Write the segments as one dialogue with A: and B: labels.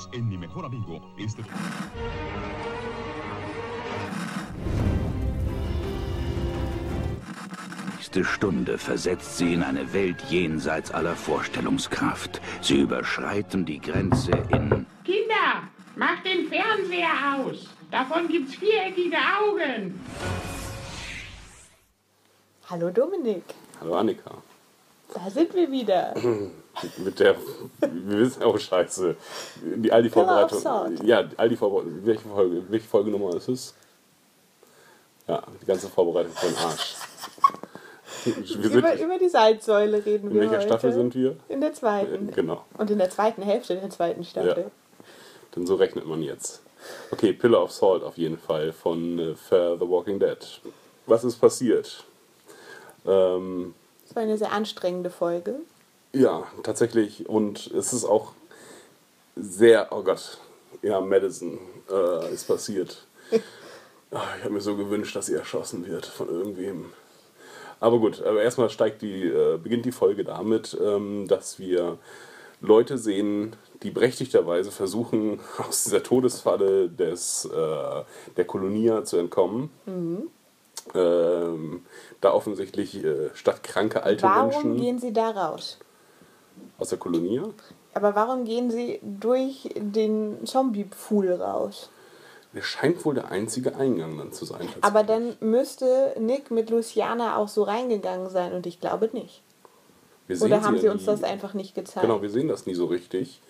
A: Unidos en Mi Mejor Amigo. Este...
B: nächste Stunde versetzt sie in eine Welt jenseits aller Vorstellungskraft. Sie überschreiten die Grenze in...
C: Kinder, macht den Fernseher aus. Davon gibt's viereckige Augen.
D: Hallo Dominik,
E: Hallo Annika.
D: da sind wir wieder.
E: Mit der, wir wissen auch scheiße. Die, all die
D: Pillar of
E: Vorbereitung.
D: Salt.
E: Ja, all die Vorbereitung. Welche, Folge, welche Folgenummer ist es? Ja, die ganze Vorbereitung den Arsch.
D: Über, über die Salzsäule reden
E: in
D: wir
E: welcher
D: heute.
E: Staffel sind wir?
D: In der zweiten.
E: Genau.
D: Und in der zweiten Hälfte der zweiten Staffel.
E: Ja. Denn so rechnet man jetzt. Okay, Pillar of Salt auf jeden Fall von äh, Fear the Walking Dead. Was ist passiert? Ähm,
D: Das war eine sehr anstrengende Folge.
E: Ja, tatsächlich. Und es ist auch sehr, oh Gott, ja, Madison äh, ist passiert. Ah, ich habe mir so gewünscht, dass sie erschossen wird von irgendwem. Aber gut, aber erstmal steigt die, äh, beginnt die Folge damit, ähm, dass wir Leute sehen, die berechtigterweise versuchen, aus dieser Todesfalle des, äh, der Kolonia zu entkommen. Ähm, da offensichtlich äh, statt kranke alte
D: Warum
E: Menschen
D: gehen sie da raus?
E: Aus der Kolonie.
D: Aber warum gehen sie durch den Zombie-Pool raus?
E: Der scheint wohl der einzige Eingang dann zu sein.
D: Aber dann müsste Nick mit Luciana auch so reingegangen sein und ich glaube nicht. Oder haben
E: ja
D: sie uns
E: nie-
D: das einfach nicht gezeigt?
E: Genau, wir sehen das nie so richtig.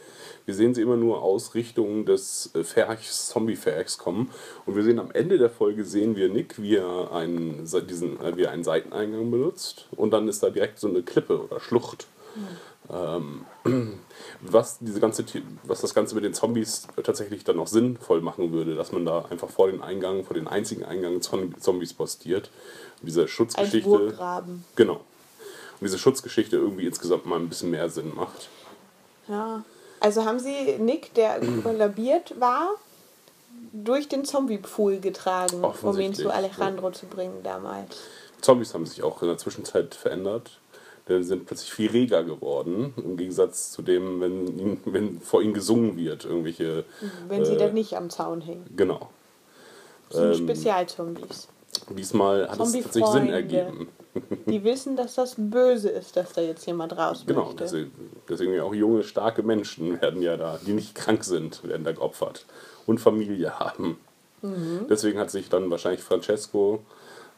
E: Wir sehen sie immer nur aus Richtung des äh, Ferchs, Zombie-Ferchs kommen. Und wir sehen am Ende der Folge, sehen wir Nick, wie er einen, se- diesen, äh, wie er einen Seiteneingang benutzt. Und dann ist da direkt so eine Klippe oder Schlucht. Ähm, was, diese ganze, was das Ganze mit den Zombies tatsächlich dann noch sinnvoll machen würde, dass man da einfach vor den Eingang, vor den einzigen Eingang Zom- Zombies postiert. Und diese
D: Ein
E: Schutzgeschichte.
D: Burggraben.
E: Genau. Und diese Schutzgeschichte irgendwie insgesamt mal ein bisschen mehr Sinn macht.
D: Ja. Also haben sie Nick, der kollabiert war, durch den Zombie-Pool getragen, um ihn zu Alejandro zu bringen damals.
E: Zombies haben sich auch in der Zwischenzeit verändert. Sie sind plötzlich viel reger geworden, im Gegensatz zu dem, wenn, wenn vor ihnen gesungen wird, irgendwelche.
D: Wenn sie
E: äh,
D: dann nicht am Zaun hängen.
E: Genau.
D: Das sind
E: ähm,
D: Spezialzombies.
E: Diesmal hat es tatsächlich Sinn ergeben.
D: Die wissen, dass das böse ist, dass da jetzt jemand raus
E: Genau,
D: möchte.
E: deswegen, deswegen auch junge, starke Menschen werden ja da, die nicht krank sind, werden da geopfert und Familie haben.
D: Mhm.
E: Deswegen hat sich dann wahrscheinlich Francesco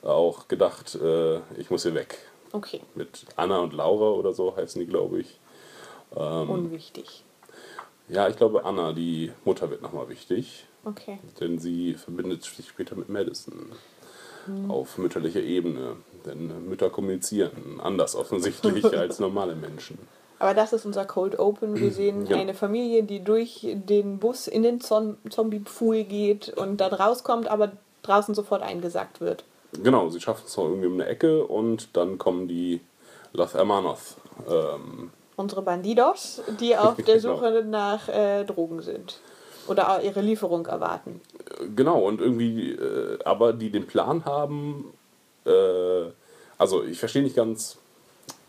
E: auch gedacht, äh, ich muss hier weg.
D: Okay,
E: Mit Anna und Laura oder so heißen die, glaube ich. Ähm.
D: unwichtig.
E: Ja, ich glaube, Anna, die Mutter, wird nochmal wichtig,
D: Okay.
E: denn sie verbindet sich später mit Madison auf mütterlicher Ebene. Denn Mütter kommunizieren anders offensichtlich als normale Menschen.
D: Aber das ist unser Cold Open. Wir sehen
E: Ja.
D: eine Familie, die durch den Bus in den Zom Zombie-Pool geht und dann rauskommt, aber draußen sofort eingesackt wird.
E: Genau, sie schaffen es noch irgendwie um eine Ecke und dann kommen die Los Hermanos. Ähm,
D: Unsere Bandidos, die auf der
E: Genau.
D: Suche nach äh, Drogen sind. Oder auch ihre Lieferung erwarten.
E: genau, und irgendwie, äh, aber die den Plan haben, äh, also ich verstehe nicht ganz,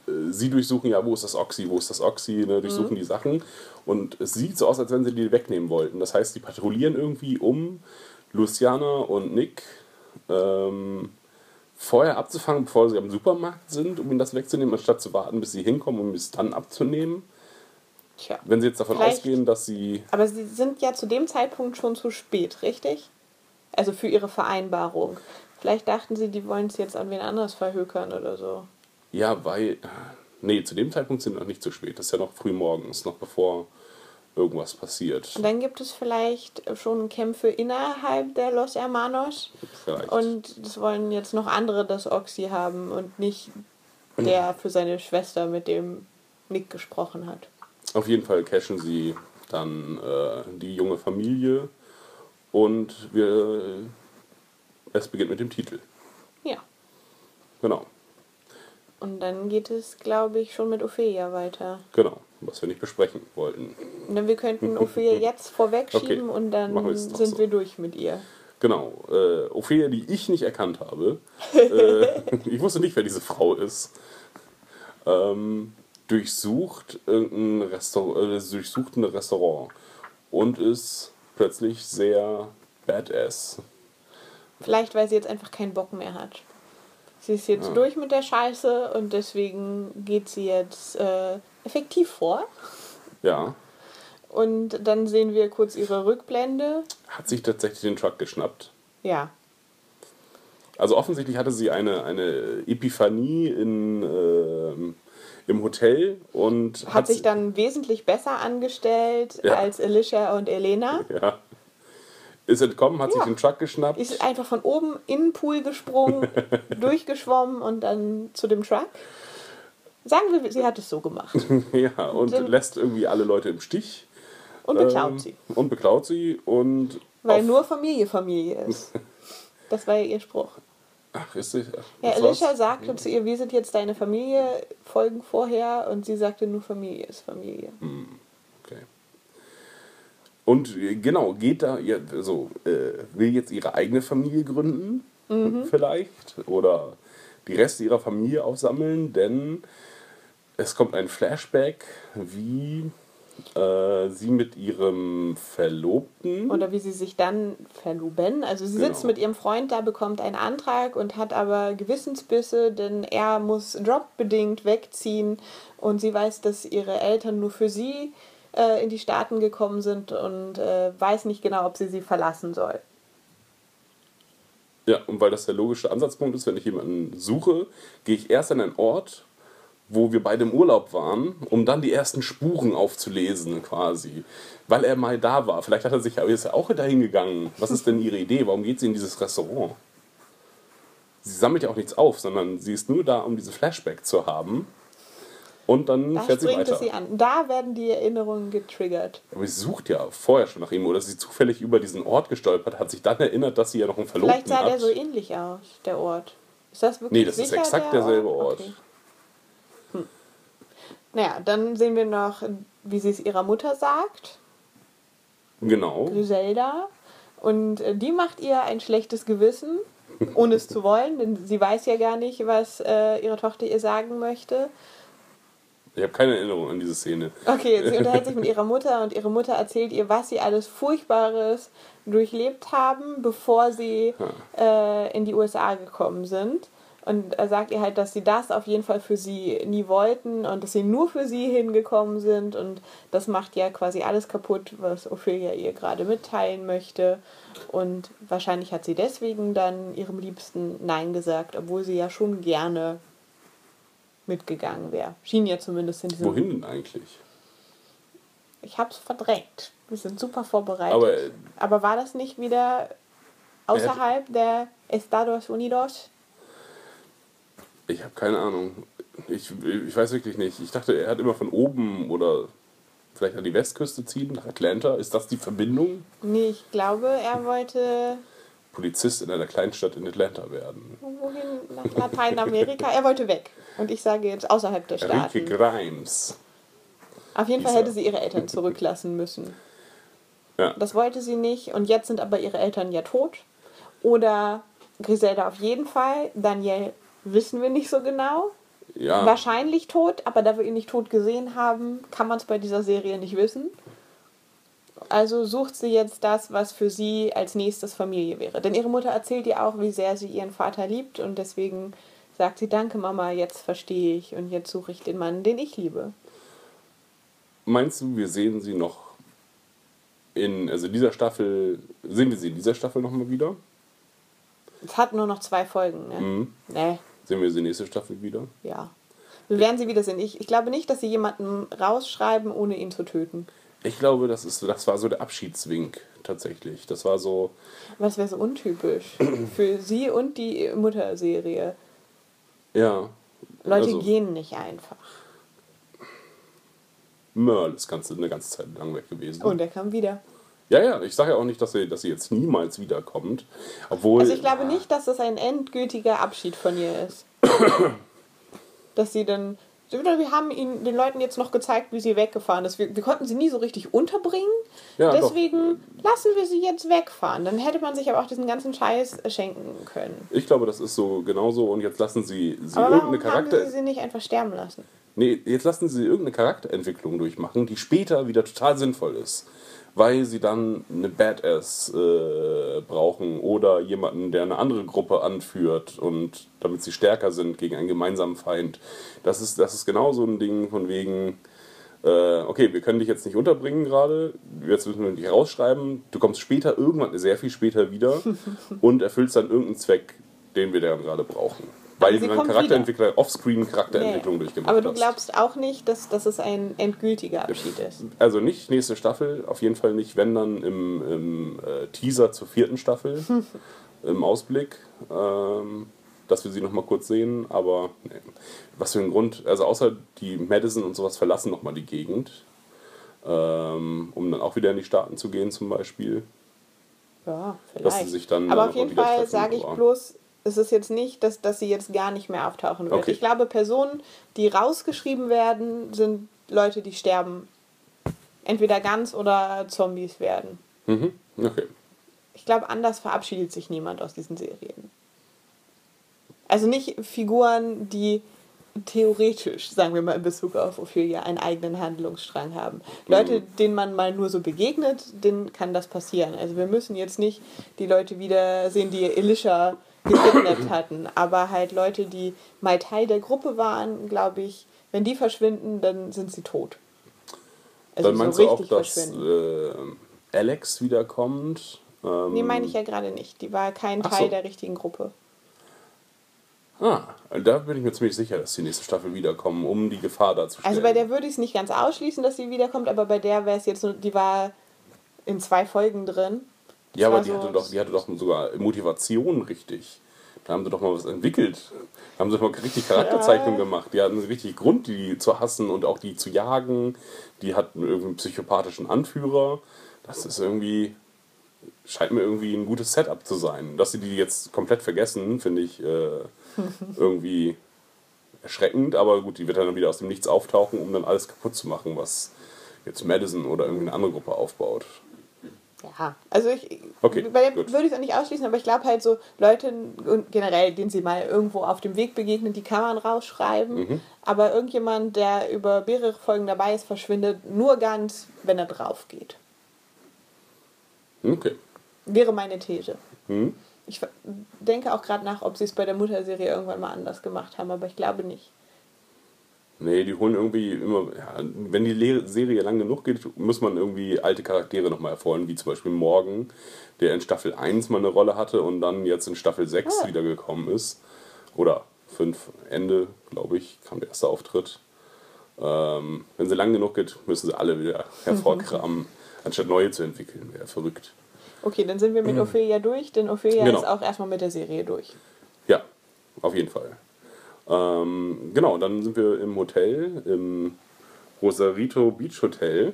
E: äh, sie durchsuchen ja, wo ist das Oxy, wo ist das Oxy, ne, durchsuchen die Sachen und es sieht so aus, als wenn sie die wegnehmen wollten. Das heißt, die patrouillieren irgendwie um Luciana und Nick ähm, vorher abzufangen, bevor sie am Supermarkt sind, um ihnen das wegzunehmen, anstatt zu warten, bis sie hinkommen, um es dann abzunehmen.
D: Tja.
E: Wenn sie jetzt davon
D: Vielleicht-
E: ausgehen, dass sie
D: Aber sie sind ja zu dem Zeitpunkt schon zu spät, richtig? Also für ihre Vereinbarung. Vielleicht dachten sie, die wollen es jetzt an wen anders verhökern oder so.
E: Ja, weil. Nee, zu dem Zeitpunkt sind wir noch nicht zu spät. Das ist ja noch früh morgens, noch bevor irgendwas passiert.
D: Und dann gibt es vielleicht schon Kämpfe innerhalb der Los Hermanos.
E: Vielleicht.
D: Und es wollen jetzt noch andere das Oxy haben und nicht der für seine Schwester, mit dem Nick gesprochen hat.
E: Auf jeden Fall cashen sie dann äh, die junge Familie und wir. Es beginnt mit dem Titel.
D: Ja.
E: Genau,
D: Und dann geht es, glaube ich, schon mit Ophelia weiter.
E: genau. Was wir nicht besprechen wollten.
D: Dann wir könnten Ophelia jetzt vorwegschieben
E: Okay,
D: und dann
E: wir
D: sind
E: so.
D: wir durch mit ihr.
E: Genau. Äh, Ophelia, die ich nicht erkannt habe. äh, ich wusste nicht, wer diese Frau ist. Ähm, durchsucht irgendein Restaurant, äh, durchsucht ein Restaurant und ist plötzlich sehr badass.
D: Vielleicht, weil sie jetzt einfach keinen Bock mehr hat. Sie ist jetzt
E: Ja.
D: durch mit der Scheiße und deswegen geht sie jetzt äh, effektiv vor.
E: Ja,
D: Und dann sehen wir kurz ihre Rückblende.
E: hat sich tatsächlich den Truck geschnappt.
D: Ja,
E: Also offensichtlich hatte sie eine, eine Epiphanie in, ähm, im Hotel und
D: hat sich dann wesentlich besser angestellt
E: Ja.
D: als Alicia und Elena.
E: ja, ist entkommen, hat sich
D: Ja.
E: den Truck geschnappt.
D: Ist einfach von oben in den Pool gesprungen, durchgeschwommen und dann zu dem Truck. Sagen wir, sie hat es so gemacht.
E: ja, und
D: Dann-
E: lässt irgendwie alle Leute im Stich.
D: Und beklaut
E: ähm,
D: sie.
E: Und beklaut sie und.
D: Weil nur Familie Familie ist. Das war ja ihr Spruch.
E: Ach, ist sie.
D: Ja, Alicia sagte zu ihr, wir sind jetzt deine Familie, Folgen vorher. Und sie sagte, nur Familie ist Familie.
E: Okay. Und äh, genau, geht da, ja, so, äh, will jetzt ihre eigene Familie gründen,
D: Mhm.
E: vielleicht, oder die Reste ihrer Familie aufsammeln, denn es kommt ein Flashback, wie äh, sie mit ihrem Verlobten.
D: Oder wie sie sich dann verloben. Also sie
E: Genau.
D: sitzt mit ihrem Freund da, bekommt einen Antrag und hat aber Gewissensbisse, denn er muss jobbedingt wegziehen und sie weiß, dass ihre Eltern nur für sie äh, in die Staaten gekommen sind und äh, weiß nicht genau, ob sie sie verlassen soll.
E: Ja, und weil das der logische Ansatzpunkt ist, wenn ich jemanden suche, gehe ich erst an einen Ort, wo wir beide im Urlaub waren, um dann die ersten Spuren aufzulesen, quasi. Weil er mal da war. Vielleicht hat er sich, aber er auch dahin gegangen. Was ist denn ihre Idee? Warum geht sie in dieses Restaurant? Sie sammelt ja auch nichts auf, sondern sie ist nur da, um diese Flashback zu haben. Und dann
D: Da
E: fährt sie weiter.
D: sie an. Da werden die Erinnerungen getriggert.
E: Aber sie sucht ja vorher schon nach ihm. Oder sie zufällig über diesen Ort gestolpert, hat sich dann erinnert, dass sie ja noch einen Verlobten
D: Vielleicht sah
E: hat.
D: der so ähnlich aus, der Ort. Ist das wirklich
E: Nee, das ist exakt
D: der
E: derselbe Ort.
D: Okay. Hm. Naja, dann sehen wir noch, wie sie es ihrer Mutter sagt,
E: Genau.
D: Griselda. Und äh, die macht ihr ein schlechtes Gewissen, ohne es zu wollen, denn sie weiß ja gar nicht, was äh, ihre Tochter ihr sagen möchte.
E: Ich habe keine Erinnerung an diese Szene.
D: Okay, sie unterhält sich mit ihrer Mutter und ihre Mutter erzählt ihr, was sie alles Furchtbares durchlebt haben, bevor sie äh, in die USA gekommen sind. Und er sagt ihr halt, dass sie das auf jeden Fall für sie nie wollten und dass sie nur für sie hingekommen sind. Und das macht ja quasi alles kaputt, was Ophelia ihr gerade mitteilen möchte. Und wahrscheinlich hat sie deswegen dann ihrem Liebsten Nein gesagt, obwohl sie ja schon gerne mitgegangen wäre. Schien ja zumindest in diesem
E: Wohin denn eigentlich?
D: ich hab's verdrängt. Wir sind super vorbereitet.
E: Aber,
D: Aber,
E: äh,
D: war das nicht wieder außerhalb der Estados Unidos?
E: Ich habe keine Ahnung. Ich, ich weiß wirklich nicht. Ich dachte, er hat immer von oben oder vielleicht an die Westküste ziehen, nach Atlanta. Ist das die Verbindung?
D: Nee, ich glaube, er wollte
E: Polizist in einer Kleinstadt in Atlanta werden.
D: wohin? Nach Lateinamerika. er wollte weg. Und ich sage jetzt außerhalb der Staaten.
E: Grimes.
D: Auf jeden Fall hätte sie ihre Eltern zurücklassen müssen.
E: Ja.
D: Das wollte sie nicht. Und jetzt sind aber ihre Eltern ja tot. Oder Griselda auf jeden Fall. Daniel wissen wir nicht so genau.
E: Ja,
D: Wahrscheinlich tot, aber da wir ihn nicht tot gesehen haben, kann man es bei dieser Serie nicht wissen. Also sucht sie jetzt das, was für sie als nächstes Familie wäre. Denn ihre Mutter erzählt ihr auch, wie sehr sie ihren Vater liebt und deswegen sagt sie, danke Mama, jetzt verstehe ich und jetzt suche ich den Mann, den ich liebe.
E: meinst du, wir sehen sie noch in, also dieser Staffel, sehen wir sie in dieser Staffel nochmal wieder?
D: Es hat nur noch zwei Folgen, ne?
E: Mhm.
D: Nee,
E: Sehen wir sie nächste Staffel wieder?
D: ja. Wir werden sie wiedersehen. Ich, ich glaube nicht, dass sie jemanden rausschreiben, ohne ihn zu töten.
E: Ich glaube, das, ist, das war so der Abschiedswink tatsächlich. Das war so,
D: das wäre so untypisch für sie und die Mutterserie.
E: Ja.
D: Leute
E: also,
D: gehen nicht einfach.
E: Merle ist ganz, eine ganze Zeit lang weg gewesen.
D: Und er kam wieder.
E: Ja, ja, ich sage ja auch nicht, dass sie, dass sie jetzt niemals wiederkommt. Obwohl.
D: Also ich glaube nicht, dass das ein endgültiger Abschied von ihr ist. dass sie dann. Wir haben ihnen den Leuten jetzt noch gezeigt, wie sie weggefahren ist. Wir, wir konnten sie nie so richtig unterbringen.
E: Ja, doch.
D: Deswegen lassen wir sie jetzt wegfahren. Dann hätte man sich aber auch diesen ganzen Scheiß schenken können.
E: Ich glaube, das ist so genauso. Und jetzt lassen sie, sie
D: Aber warum
E: irgendeine
D: haben
E: Charakter.
D: sie sie nicht einfach sterben lassen?
E: Nee, jetzt lassen sie irgendeine Charakterentwicklung durchmachen, die später wieder total sinnvoll ist. Weil sie dann eine Badass äh, brauchen oder jemanden, der eine andere Gruppe anführt und damit sie stärker sind gegen einen gemeinsamen Feind. Das ist, das ist genau so ein Ding von wegen, äh, okay, wir können dich jetzt nicht unterbringen gerade, jetzt müssen wir dich rausschreiben, du kommst später, irgendwann, sehr viel später wieder und erfüllst dann irgendeinen Zweck, den wir dann gerade brauchen. Weil
D: sie kommt
E: Charakterentwickler, Offscreen-Charakterentwicklung
D: Nee.
E: durchgemacht
D: Aber du glaubst auch nicht, dass, dass es ein endgültiger Abschied ist.
E: Also nicht nächste Staffel, auf jeden Fall nicht, wenn dann im, im äh, Teaser zur vierten Staffel, im Ausblick, ähm, dass wir sie nochmal kurz sehen, aber nee. was für ein Grund, also außer die Madison und sowas verlassen nochmal die Gegend, ähm, um dann auch wieder in die Staaten zu gehen zum Beispiel.
D: Ja, vielleicht.
E: Dass sie sich dann
D: Aber auf jeden Fall sage ich bloß, es ist jetzt nicht, dass, dass sie jetzt gar nicht mehr auftauchen wird.
E: Okay.
D: Ich glaube, Personen, die rausgeschrieben werden, sind Leute, die sterben. Entweder ganz oder Zombies werden.
E: Mhm. Okay.
D: Ich glaube, anders verabschiedet sich niemand aus diesen Serien. Also nicht Figuren, die theoretisch, sagen wir mal in Bezug auf Ophelia, einen eigenen Handlungsstrang haben. Leute, denen man mal nur so begegnet, denen kann das passieren. Also wir müssen jetzt nicht die Leute wiedersehen, die Elisha gekidnappt hatten, aber halt Leute, die mal Teil der Gruppe waren, glaube ich, wenn die verschwinden, dann sind sie tot. Also
E: dann meinst du auch, dass
D: verschwinden.
E: äh, Alex wiederkommt? Ähm,
D: Nee, meine ich ja gerade nicht. Die war kein Teil
E: so.
D: der richtigen Gruppe.
E: Ah, da bin ich mir ziemlich sicher, dass die nächste Staffel wiederkommen, um die Gefahr darzustellen.
D: Also bei der würde ich es nicht ganz ausschließen, dass sie wiederkommt, aber bei der wäre es jetzt nur, die war in zwei Folgen drin.
E: Ja, aber die,
D: so-
E: hatte doch, die hatte doch sogar Motivation richtig. Da haben sie doch mal was entwickelt. Da haben sie doch mal richtig Charakterzeichnung gemacht. Die hatten richtig Grund, die zu hassen und auch die zu jagen. Die hatten irgendwie einen psychopathischen Anführer. Das ist irgendwie, scheint mir irgendwie ein gutes Setup zu sein. Dass sie die jetzt komplett vergessen, finde ich äh, irgendwie erschreckend. Aber gut, die wird dann wieder aus dem Nichts auftauchen, um dann alles kaputt zu machen, was jetzt Madison oder irgendwie eine andere Gruppe aufbaut.
D: Ja, also ich,
E: Okay,
D: würde ich es auch nicht ausschließen, aber ich glaube halt so Leute und generell, denen sie mal irgendwo auf dem Weg begegnen, die kann man rausschreiben.
E: Mhm.
D: Aber irgendjemand, der über mehrere Folgen dabei ist, verschwindet nur ganz, wenn er drauf geht.
E: Okay.
D: Wäre meine These.
E: Hm?
D: Ich denke auch gerade nach, ob sie es bei der Mutterserie irgendwann mal anders gemacht haben, aber ich glaube nicht.
E: Nee, die holen irgendwie immer, ja, wenn die Le Serie lang genug geht, muss man irgendwie alte Charaktere nochmal hervorholen, wie zum Beispiel Morgan, der in Staffel 1 mal eine Rolle hatte und dann jetzt in Staffel 6
D: Ah.
E: wiedergekommen ist. Oder 5 Ende, glaube ich, kam der erste Auftritt. Ähm, wenn sie lang genug geht, müssen sie alle wieder hervorkramen, anstatt neue zu entwickeln. Wäre verrückt.
D: Okay, dann sind wir mit Ophelia durch, denn Ophelia.
E: Genau.
D: ist auch erstmal mit der Serie durch.
E: Ja, auf jeden Fall. Ähm, genau, dann sind wir im Hotel, im Rosarito Beach Hotel.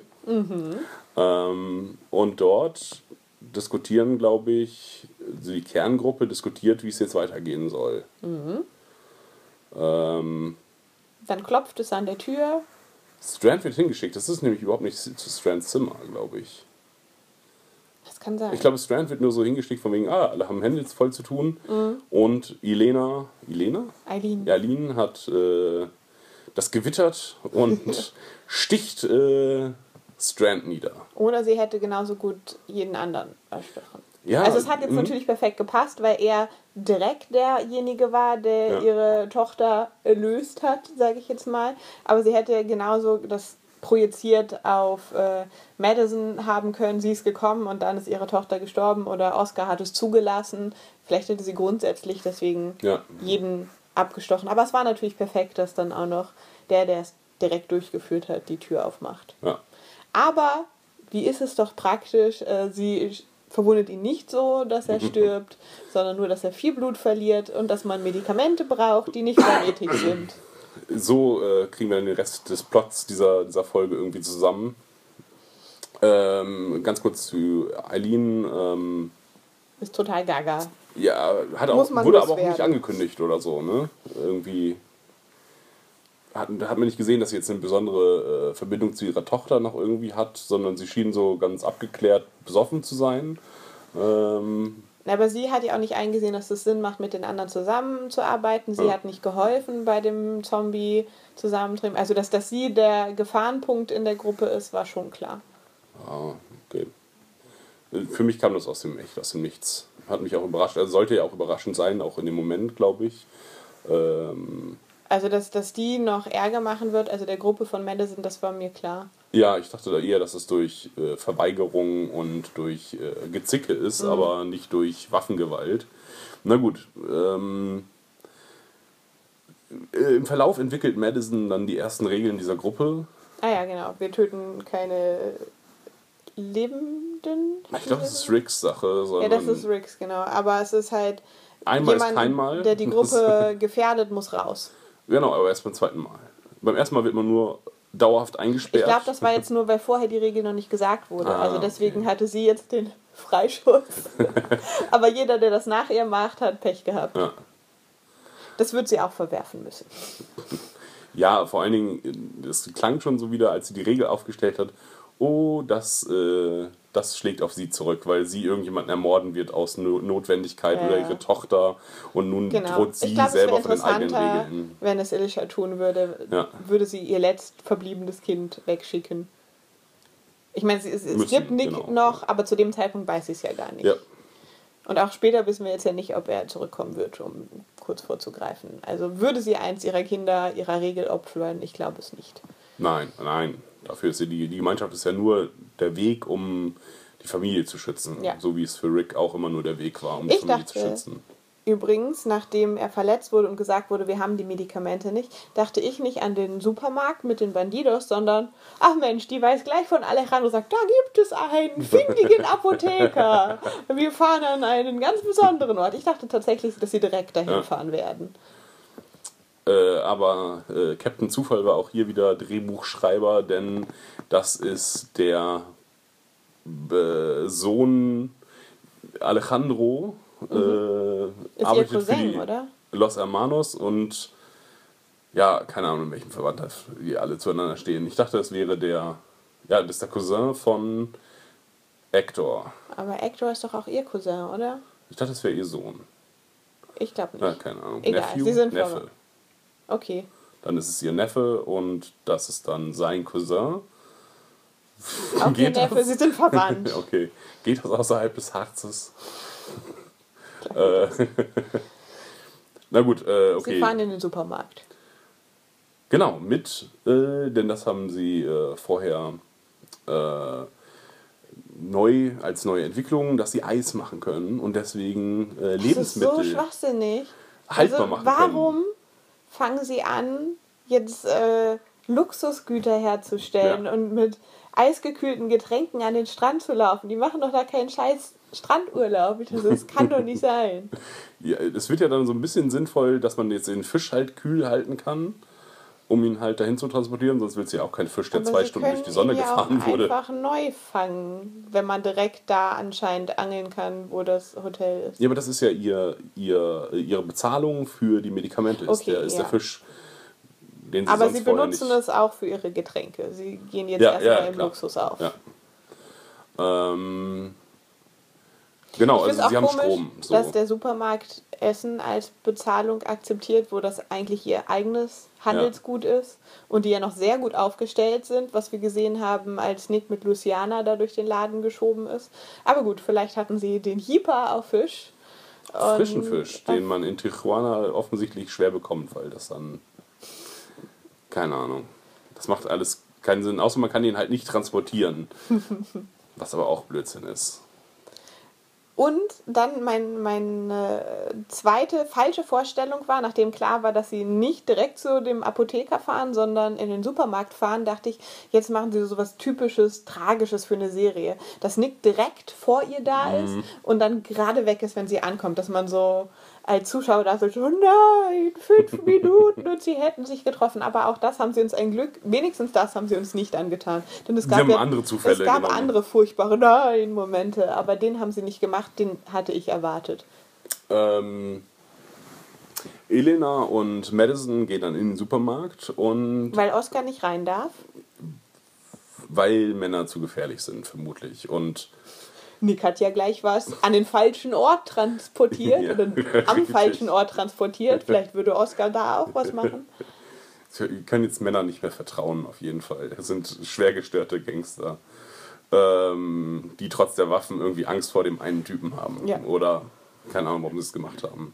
E: Ähm, und dort diskutieren, glaube ich, die Kerngruppe diskutiert, wie es jetzt weitergehen soll. Ähm,
D: Dann klopft es an der Tür.
E: Strand wird hingeschickt. Das ist nämlich überhaupt nicht zu Strands Zimmer, glaube ich.
D: Das kann sein.
E: Ich glaube, Strand wird nur so hingeschickt, von wegen, ah, alle haben jetzt voll zu tun. Und Elena, Elena?
D: Eileen.
E: Lin hat äh, das gewittert und sticht äh, Strand nieder.
D: Oder sie hätte genauso gut jeden anderen erstochen.
E: Ja,
D: also es hat jetzt
E: mhm.
D: natürlich perfekt gepasst, weil er direkt derjenige war, der
E: Ja.
D: ihre Tochter erlöst hat, sage ich jetzt mal. Aber sie hätte genauso das projiziert auf äh, Madison haben können, sie ist gekommen und dann ist ihre Tochter gestorben oder Oscar hat es zugelassen. Vielleicht hätte sie grundsätzlich deswegen
E: Ja.
D: jeden abgestochen. Aber es war natürlich perfekt, dass dann auch noch der, der es direkt durchgeführt hat, die Tür aufmacht.
E: Ja.
D: Aber wie ist es doch praktisch, äh, sie verwundet ihn nicht so, dass er stirbt, sondern nur, dass er viel Blut verliert und dass man Medikamente braucht, die nicht verrätig sind.
E: So äh, kriegen wir dann den Rest des Plots dieser, dieser Folge irgendwie zusammen. Ähm, ganz kurz zu Eileen. Ähm,
D: Ist total gaga.
E: ja, hat auch, wurde aber auch nicht
D: loswerden.
E: angekündigt oder so. Ne? Irgendwie hat, hat man nicht gesehen, dass sie jetzt eine besondere äh, Verbindung zu ihrer Tochter noch irgendwie hat, sondern sie schien so ganz abgeklärt besoffen zu sein. Ähm,
D: Aber sie hat ja auch nicht eingesehen, dass es Sinn macht, mit den anderen zusammenzuarbeiten. Sie
E: Ja.
D: hat nicht geholfen bei dem Zombie zusammentreiben. Also, dass, dass sie der Gefahrenpunkt in der Gruppe ist, war schon klar.
E: Ah, okay. Für mich kam das aus dem Echt, aus dem Nichts. Hat mich auch überrascht. Also sollte ja auch überraschend sein, auch in dem Moment, glaube ich. Ähm,
D: Also, dass, dass die noch Ärger machen wird, also der Gruppe von Madison, das war mir klar.
E: Ja, ich dachte da eher, dass es durch äh, Verweigerung und durch äh, Gezicke ist, aber nicht durch Waffengewalt. Na gut. Ähm, äh, Im Verlauf entwickelt Madison dann die ersten Regeln dieser Gruppe.
D: Ah ja, genau. Wir töten keine Lebenden.
E: Ich glaube, das ist Ricks Sache.
D: Ja, das ist Ricks, genau. Aber es ist halt
E: Einmal ist
D: jemand,
E: keinmal.
D: der die Gruppe gefährdet, muss raus.
E: Genau, aber erst beim zweiten Mal. Beim ersten Mal wird man nur dauerhaft eingesperrt.
D: Ich glaube, das war jetzt nur, weil vorher die Regel noch nicht gesagt wurde.
E: Ah,
D: also deswegen
E: okay.
D: hatte sie jetzt den Freischuss. Aber jeder, der das nach ihr macht, hat Pech gehabt.
E: Ja.
D: Das wird sie auch verwerfen müssen.
E: Ja, vor allen Dingen, es klang schon so wieder, als sie die Regel aufgestellt hat, oh, das, äh, das schlägt auf sie zurück, weil sie irgendjemanden ermorden wird aus No- Notwendigkeit
D: Ja.
E: oder ihre Tochter und nun
D: Genau.
E: droht sie
D: es
E: selber von den eigenen Regeln.
D: wenn es Elisha tun würde,
E: Ja.
D: würde sie ihr letzt verbliebenes Kind wegschicken. Ich meine, es, es gibt Nick
E: genau.
D: noch, aber zu dem Zeitpunkt weiß sie es ja gar nicht.
E: Ja,
D: Und auch später wissen wir jetzt ja nicht, ob er zurückkommen wird, um kurz vorzugreifen. Also würde sie eins ihrer Kinder ihrer Regel opfern? Ich glaube es nicht.
E: nein, nein. Dafür ist die, die Gemeinschaft ist ja nur der Weg, um die Familie zu schützen.
D: Ja.
E: So wie es für Rick auch immer nur der Weg war, um die
D: Ich
E: Familie zu
D: dachte-
E: schützen.
D: Übrigens, nachdem er verletzt wurde und gesagt wurde, wir haben die Medikamente nicht, dachte ich nicht an den Supermarkt mit den Bandidos, sondern, ach Mensch, die weiß gleich von Alejandro, sagt, da gibt es einen findigen Apotheker. Wir fahren an einen ganz besonderen Ort. Ich dachte tatsächlich, dass sie direkt dahin
E: Ja.
D: fahren werden.
E: Äh, aber äh, Captain Zufall war auch hier wieder Drehbuchschreiber, denn das ist der äh, Sohn Alejandro. Äh,
D: Mhm. Ist ihr
E: arbeitet für
D: Cousin,
E: die
D: oder?
E: Los Hermanos und ja, keine Ahnung, in welchem Verwandter die alle zueinander stehen. Ich dachte, das wäre der, ja, das ist der Cousin von Hector.
D: Aber Hector ist doch auch ihr Cousin, oder?
E: Ich dachte, das wäre ihr Sohn.
D: Ich glaube nicht.
E: Ja, keine Ahnung.
D: Egal,
E: Nephew,
D: sie sind
E: Neffe.
D: verwandt. Okay.
E: Dann ist es ihr Neffe und das ist dann sein Cousin.
D: Auch ihr
E: Geht
D: Neffe,
E: das?
D: sie sind verwandt.
E: okay. Geht das außerhalb des Harzes? äh, na gut, äh,
D: Sie
E: okay.
D: fahren in den Supermarkt.
E: Genau, mit, äh, denn das haben sie äh, vorher äh, neu als neue Entwicklung, dass sie Eis machen können und deswegen äh,
D: Das ist so
E: Lebensmittel.
D: schwachsinnig.
E: haltbar
D: also,
E: machen
D: warum fangen sie an, jetzt äh, Luxusgüter herzustellen
E: Ja.
D: und mit eisgekühlten Getränken an den Strand zu laufen? Die machen doch da keinen scheiß Strandurlaub. Das, das kann doch nicht sein.
E: Ja, es wird ja dann so ein bisschen sinnvoll, dass man jetzt den Fisch halt kühl halten kann, um ihn halt dahin zu transportieren, sonst willst du ja auch keinen Fisch, der
D: Aber
E: zwei
D: sie
E: Stunden durch die Sonne
D: ihn ja
E: gefahren
D: auch
E: wurde.
D: einfach neu fangen, wenn man direkt da anscheinend angeln kann, wo das Hotel ist.
E: Ja, aber das ist ja ihr, ihr, ihre Bezahlung für die Medikamente, ist,
D: Okay,
E: der, ist
D: ja.
E: der Fisch, den sie
D: Aber sie benutzen es auch für ihre Getränke. Sie gehen jetzt
E: Ja,
D: erstmal
E: ja,
D: im
E: klar.
D: Luxus auf.
E: Ja. Ähm, genau, also sie haben
D: komisch,
E: Strom. So.
D: dass der Supermarkt Essen als Bezahlung akzeptiert, wo das eigentlich ihr eigenes Handelsgut ist und die ja noch sehr gut aufgestellt sind, was wir gesehen haben, als Nick mit Luciana da durch den Laden geschoben ist. Aber gut, vielleicht hatten sie den Hieper auf Fisch.
E: Frischen Fisch, den man in Tijuana offensichtlich schwer bekommt, weil das dann. Keine Ahnung. Das macht alles keinen Sinn, außer man kann ihn halt nicht transportieren. Was aber auch Blödsinn ist.
D: Und dann mein, meine zweite falsche Vorstellung war, nachdem klar war, dass sie nicht direkt zu dem Apotheker fahren, sondern in den Supermarkt fahren, dachte ich, jetzt machen sie so was typisches, tragisches für eine Serie. Dass Nick direkt vor ihr da ist und dann gerade weg ist, wenn sie ankommt. Dass man so als Zuschauer da so, oh nein, fünf Minuten und sie hätten sich getroffen. Aber auch das haben sie uns ein Glück, wenigstens das haben sie uns nicht angetan. Denn es gab ja,
E: andere Zufälle
D: Es gab
E: genommen.
D: andere furchtbare Nein-Momente, aber den haben sie nicht gemacht, den hatte ich erwartet.
E: Ähm, Elena und Madison gehen dann in den Supermarkt und
D: Weil Oscar nicht rein darf.
E: weil Männer zu gefährlich sind, vermutlich. Und
D: Nick hat ja gleich was an den falschen Ort transportiert
E: Ja,
D: oder am falschen Ort transportiert. Vielleicht würde Oscar da auch was machen.
E: Ich kann jetzt Männer nicht mehr vertrauen, auf jeden Fall. Das sind schwer gestörte Gangster, ähm, die trotz der Waffen irgendwie Angst vor dem einen Typen haben.
D: Ja.
E: Oder keine Ahnung, warum sie es gemacht haben.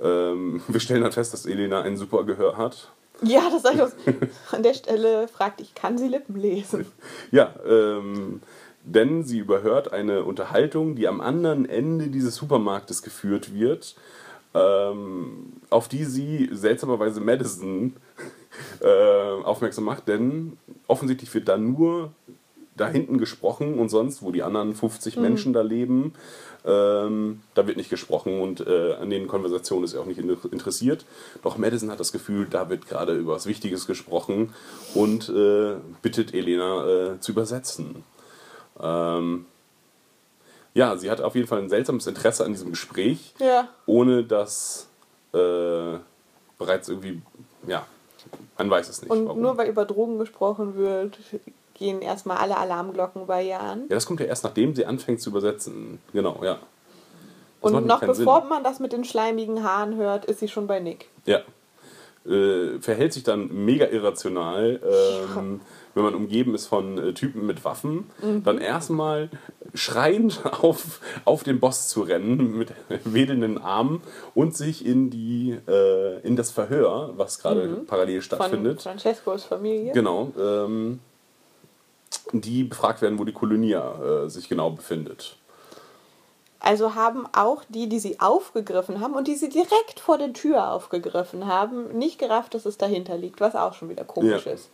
E: Ähm, wir stellen dann fest, dass Elena ein super Gehör hat.
D: Ja, das sag ich aus. An der Stelle fragt ich, kann sie Lippen lesen?
E: Ja, ähm, denn sie überhört eine Unterhaltung, die am anderen Ende dieses Supermarktes geführt wird, ähm, auf die sie seltsamerweise Madison äh, aufmerksam macht, denn offensichtlich wird da nur da hinten gesprochen und sonst, wo die anderen 50 Menschen da leben, ähm, da wird nicht gesprochen und äh, an den Konversationen ist er auch nicht in- interessiert. Doch Madison hat das Gefühl, da wird gerade über was Wichtiges gesprochen und äh, bittet Elena äh, zu übersetzen. Ähm, ja, sie hat auf jeden Fall ein seltsames Interesse an diesem Gespräch,
D: Ja.
E: ohne dass äh, bereits irgendwie, ja, man weiß es nicht.
D: Und
E: warum.
D: nur weil über Drogen gesprochen wird, gehen erstmal alle Alarmglocken bei ihr an.
E: ja, das kommt ja erst nachdem sie anfängt zu übersetzen. Genau, ja. Das
D: Und noch bevor
E: Sinn.
D: man das mit den schleimigen Haaren hört, ist sie schon bei Nick.
E: Ja. Äh, verhält sich dann mega irrational, ähm, wenn man umgeben ist von äh, Typen mit Waffen,
D: Mhm.
E: dann erstmal schreiend auf, auf den Boss zu rennen mit wedelnden Armen und sich in die äh, in das Verhör, was gerade parallel
D: Mhm. Von
E: stattfindet,
D: Francescos Familie.
E: genau, ähm, die befragt werden, wo die Kolonia äh, sich genau befindet.
D: Also haben auch die, die sie aufgegriffen haben und die sie direkt vor der Tür aufgegriffen haben, nicht gerafft, dass es dahinter liegt, was auch schon wieder komisch
E: Ja.
D: ist.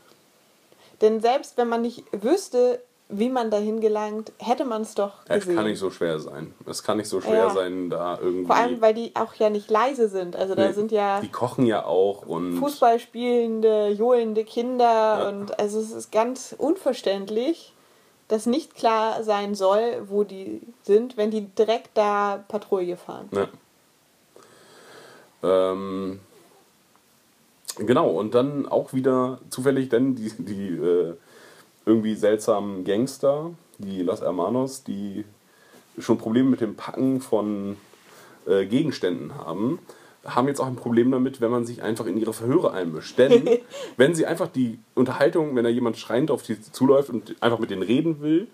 D: Denn selbst wenn man nicht wüsste, wie man dahin gelangt, hätte man es doch
E: Es
D: gesehen.
E: kann nicht so schwer sein. Es kann nicht so schwer
D: Ja.
E: sein, da irgendwie.
D: Vor allem, weil die auch ja nicht leise sind. Also da
E: Nee,
D: sind ja
E: Die kochen ja auch und.
D: Fußball spielende, johlende Kinder
E: Ja.
D: und also es ist ganz unverständlich, dass nicht klar sein soll, wo die sind, wenn die direkt da Patrouille fahren.
E: Ja. Ähm, genau, und dann auch wieder zufällig dann die, die äh, irgendwie seltsamen Gangster, die Los Hermanos, die schon Probleme mit dem Packen von äh, Gegenständen haben, haben jetzt auch ein Problem damit, wenn man sich einfach in ihre Verhöre einmischt. Denn wenn sie einfach die Unterhaltung, wenn da jemand schreiend auf die zuläuft und einfach mit denen reden will,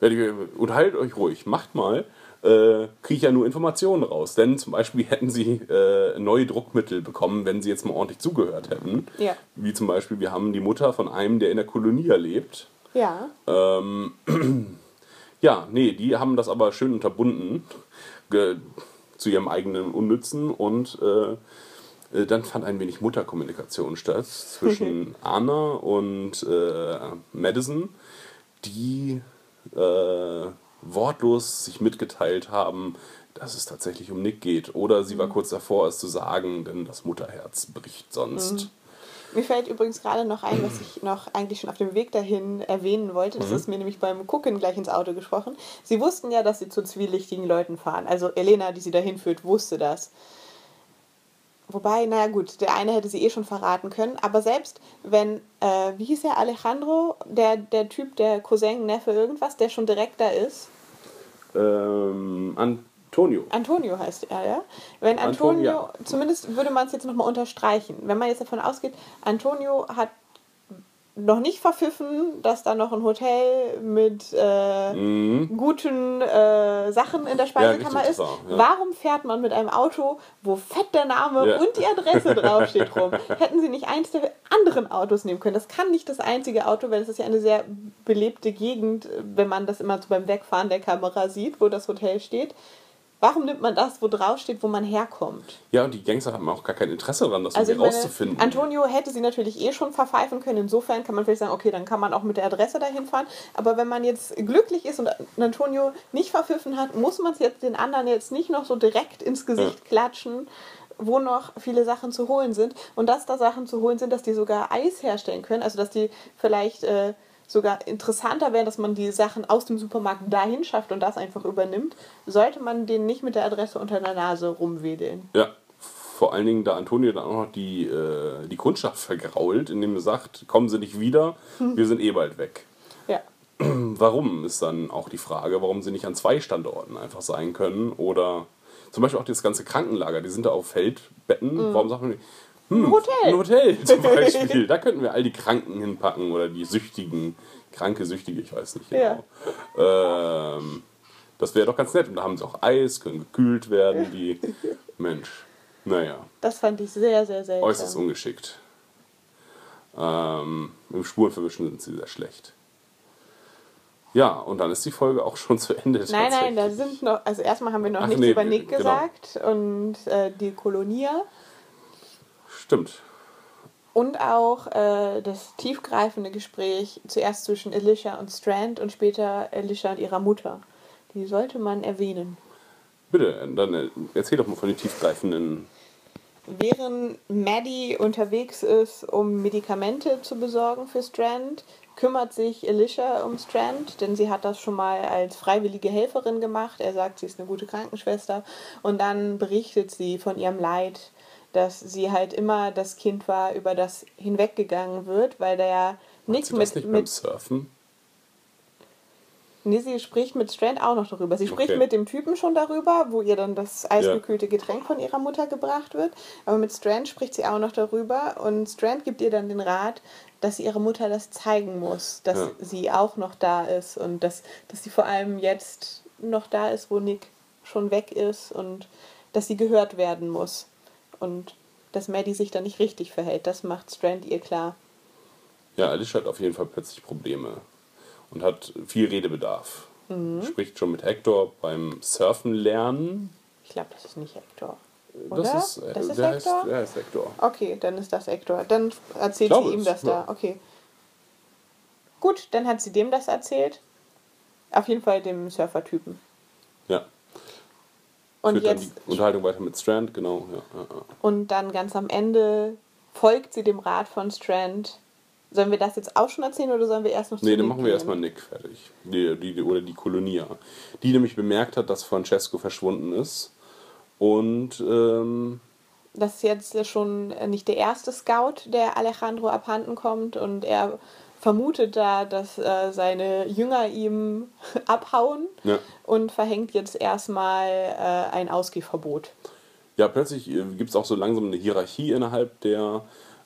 E: ja, die, unterhaltet euch ruhig, macht mal, äh, kriege ich ja nur Informationen raus. Denn zum Beispiel hätten sie äh, neue Druckmittel bekommen, wenn sie jetzt mal ordentlich zugehört hätten.
D: Ja.
E: Wie zum Beispiel, wir haben die Mutter von einem, der in der Kolonie lebt.
D: Ja.
E: Ähm, ja, nee, die haben das aber schön unterbunden zu ihrem eigenen Unnützen und äh, äh, dann fand ein wenig Mutterkommunikation statt zwischen Anna und äh, Madison, die äh, wortlos sich mitgeteilt haben, dass es tatsächlich um Nick geht. Oder sie war kurz davor, es zu sagen, denn das Mutterherz bricht sonst.
D: Mir fällt übrigens gerade noch ein, was ich noch eigentlich schon auf dem Weg dahin erwähnen wollte. Das ist mir nämlich beim Gucken gleich ins Auto gesprochen. Sie wussten ja, dass sie zu zwielichtigen Leuten fahren. Also Elena, die sie dahin führt, wusste das. Wobei, naja gut, der eine hätte sie eh schon verraten können. Aber selbst wenn, äh, wie hieß er, Alejandro, der, der Typ, der Cousin, Neffe, irgendwas, der schon direkt da ist.
E: Ähm, Antonio.
D: Antonio heißt er, ja. Wenn
E: Antonio,
D: Antonio, zumindest würde man es jetzt nochmal unterstreichen. Wenn man jetzt davon ausgeht, Antonio hat noch nicht verpfiffen, dass da noch ein Hotel mit äh, guten äh, Sachen in der Speisekammer
E: richtig,
D: ist.
E: war, ja.
D: Warum fährt man mit einem Auto, wo fett der Name
E: Ja.
D: und die Adresse draufsteht rum? Hätten sie nicht eins der anderen Autos nehmen können? Das kann nicht das einzige Auto, weil es ist ja eine sehr belebte Gegend, wenn man das immer so beim Wegfahren der Kamera sieht, wo das Hotel steht. Warum nimmt man das, wo draufsteht, wo man herkommt?
E: Ja, und die Gangster haben auch gar kein Interesse daran, das
D: Also
E: irgendwie
D: meine,
E: rauszufinden.
D: Antonio hätte sie natürlich eh schon verpfeifen können. Insofern kann man vielleicht sagen, okay, dann kann man auch mit der Adresse dahin fahren. Aber wenn man jetzt glücklich ist und Antonio nicht verpfiffen hat, muss man es jetzt den anderen jetzt nicht noch so direkt ins Gesicht klatschen, wo noch viele Sachen zu holen sind. Und dass da Sachen zu holen sind, dass die sogar Eis herstellen können. Also dass die vielleicht äh, sogar interessanter wären, dass man die Sachen aus dem Supermarkt dahin schafft und das einfach übernimmt, sollte man denen nicht mit der Adresse unter der Nase rumwedeln.
E: Ja, vor allen Dingen, da Antonio dann auch noch die, äh, die Kundschaft vergrault, indem er sagt, kommen Sie nicht wieder, wir sind eh bald weg.
D: Ja.
E: warum ist dann auch die Frage, warum sie nicht an zwei Standorten einfach sein können oder zum Beispiel auch das ganze Krankenlager, die sind da auf Feldbetten. Warum sagt man nicht, hm,
D: Ein Hotel.
E: Ein Hotel zum Beispiel. da könnten wir all die Kranken hinpacken oder die Süchtigen, kranke Süchtige, ich weiß nicht
D: Ja.
E: genau. Ähm, das wäre doch ganz nett. Und da haben sie auch Eis, können gekühlt werden, die Mensch. Naja,
D: Das fand ich sehr, sehr seltsam.
E: äußerst ungeschickt. Ähm, Im Spurenverwischen sind sie sehr schlecht. Ja, und dann ist die Folge auch schon zu Ende.
D: Nein, nein, da sind noch, also erstmal haben wir noch
E: Ach,
D: nichts
E: nee,
D: über Nick
E: genau.
D: gesagt und äh, die Kolonia
E: Stimmt.
D: und auch äh, das tiefgreifende Gespräch zuerst zwischen Alicia und Strand und später Alicia und ihrer Mutter. Die sollte man erwähnen.
E: Bitte, dann äh, erzähl doch mal von den tiefgreifenden.
D: Während Maddie unterwegs ist, um Medikamente zu besorgen für Strand, kümmert sich Alicia um Strand, denn sie hat das schon mal als freiwillige Helferin gemacht. Er sagt, sie ist eine gute Krankenschwester. Und dann berichtet sie von ihrem Leid, dass sie halt immer das Kind war, über das hinweggegangen wird, weil der
E: Macht
D: nichts
E: sie das
D: mit,
E: nicht beim
D: mit
E: Surfen?
D: Nee, sie spricht mit Strand auch noch darüber. Sie spricht
E: Okay.
D: mit dem Typen schon darüber, wo ihr dann das eisgekühlte Getränk von ihrer Mutter gebracht wird. Aber mit Strand spricht sie auch noch darüber. Und Strand gibt ihr dann den Rat, dass sie ihrer Mutter das zeigen muss, dass
E: Ja.
D: sie auch noch da ist und dass, dass sie vor allem jetzt noch da ist, wo Nick schon weg ist und dass sie gehört werden muss. Und dass Maddie sich da nicht richtig verhält. Das macht Strand ihr klar.
E: Ja, Alicia hat auf jeden Fall plötzlich Probleme und hat viel Redebedarf.
D: Mhm.
E: Spricht schon mit Hector beim Surfen lernen.
D: Ich glaube, das ist nicht Hector. Oder?
E: Das ist, äh,
D: Das ist
E: der,
D: Hector?
E: Heißt, der heißt Hector.
D: Okay, dann ist das Hector. Dann erzählt
E: glaube
D: sie ihm das
E: ja.
D: da. Okay. Gut, dann hat sie dem das erzählt. Auf jeden Fall dem Surfer-Typen.
E: Ja.
D: Und
E: Führt dann
D: jetzt
E: die Unterhaltung weiter mit Strand, genau. Ja, ja, ja.
D: und dann ganz am Ende folgt sie dem Rat von Strand. Sollen wir das jetzt auch schon erzählen oder sollen wir erst noch
E: Nee, dann machen wir
D: gehen?
E: erstmal Nick fertig. Die, die, oder die Kolonia. Die nämlich bemerkt hat, dass Francesco verschwunden ist. Und ähm,
D: Das ist jetzt schon nicht der erste Scout, der Alejandro abhanden kommt und er vermutet da, dass äh, seine Jünger ihm abhauen
E: Ja.
D: und verhängt jetzt erstmal äh, ein Ausgehverbot.
E: ja, plötzlich gibt es auch so langsam eine Hierarchie innerhalb der,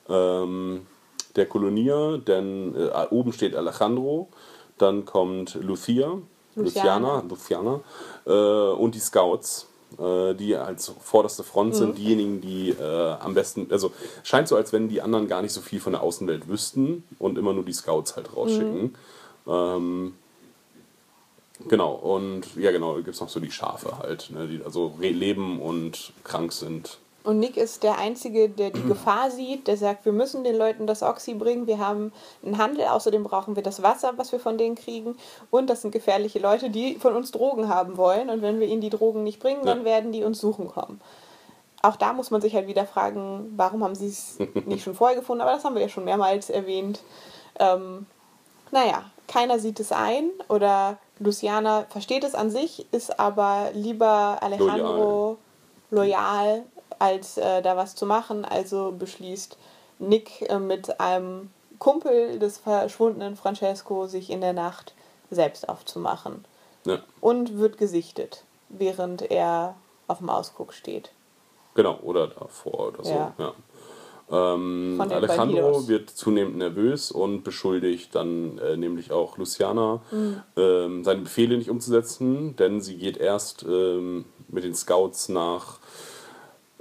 E: ähm, der Kolonia. Denn äh, oben steht Alejandro, dann kommt Lucia,
D: Luciana.
E: Luciana, Luciana äh, und die Scouts. Äh, Die als vorderste Front sind, diejenigen, die äh, am besten, also scheint so, als wenn die anderen gar nicht so viel von der Außenwelt wüssten und immer nur die Scouts halt rausschicken. Ähm, genau, und ja genau, gibt es noch so die Schafe halt, ne, die also leben und krank sind.
D: Und Nick ist der Einzige, der die Gefahr sieht, der sagt, wir müssen den Leuten das Oxy bringen, wir haben einen Handel, außerdem brauchen wir das Wasser, was wir von denen kriegen. Und das sind gefährliche Leute, die von uns Drogen haben wollen. Und wenn wir ihnen die Drogen nicht bringen, dann
E: Ja.
D: werden die uns suchen kommen. Auch da muss man sich halt wieder fragen, warum haben sie es nicht schon vorher gefunden, aber das haben wir ja schon mehrmals erwähnt. Ähm, naja, keiner sieht es ein oder Luciana versteht es an sich, ist aber lieber Alejandro loyal, als äh, da was zu machen. Also beschließt Nick äh, mit einem Kumpel des verschwundenen Francesco sich in der Nacht selbst aufzumachen
E: Ja,
D: und wird gesichtet, während er auf dem Ausguck steht.
E: genau, oder davor oder so.
D: Ja.
E: Ja. Ähm, Alejandro
D: Bandidos.
E: wird zunehmend nervös und beschuldigt dann äh, nämlich auch Luciana,
D: Mhm.
E: ähm, seine Befehle nicht umzusetzen, denn sie geht erst ähm, mit den Scouts nach,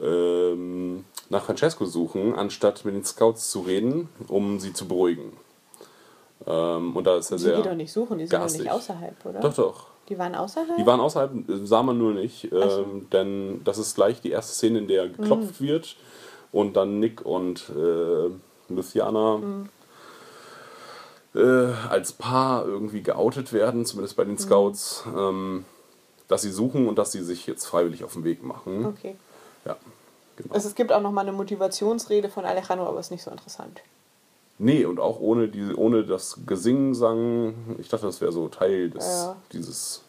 E: ähm, nach Francesco suchen, anstatt mit den Scouts zu reden, um sie zu beruhigen. Ähm, und da ist er sehr.
D: die doch nicht suchen, die sind doch nicht außerhalb, oder?
E: Doch, doch.
D: Die waren außerhalb?
E: Die waren außerhalb, äh, sah man nur nicht,
D: Ach so.
E: ähm, denn das ist gleich die erste Szene, in der geklopft wird und dann Nick und äh, Luciana äh, als Paar irgendwie geoutet werden, zumindest bei den Scouts, ähm, dass sie suchen und dass sie sich jetzt freiwillig auf den Weg machen.
D: Okay.
E: Ja, genau.
D: Also es gibt auch nochmal eine Motivationsrede von Alejandro, aber ist nicht so interessant.
E: Nee, und auch ohne, die, ohne das Gesingen, Sang, ich dachte, das wäre so Teil des,
D: Ja.
E: dieses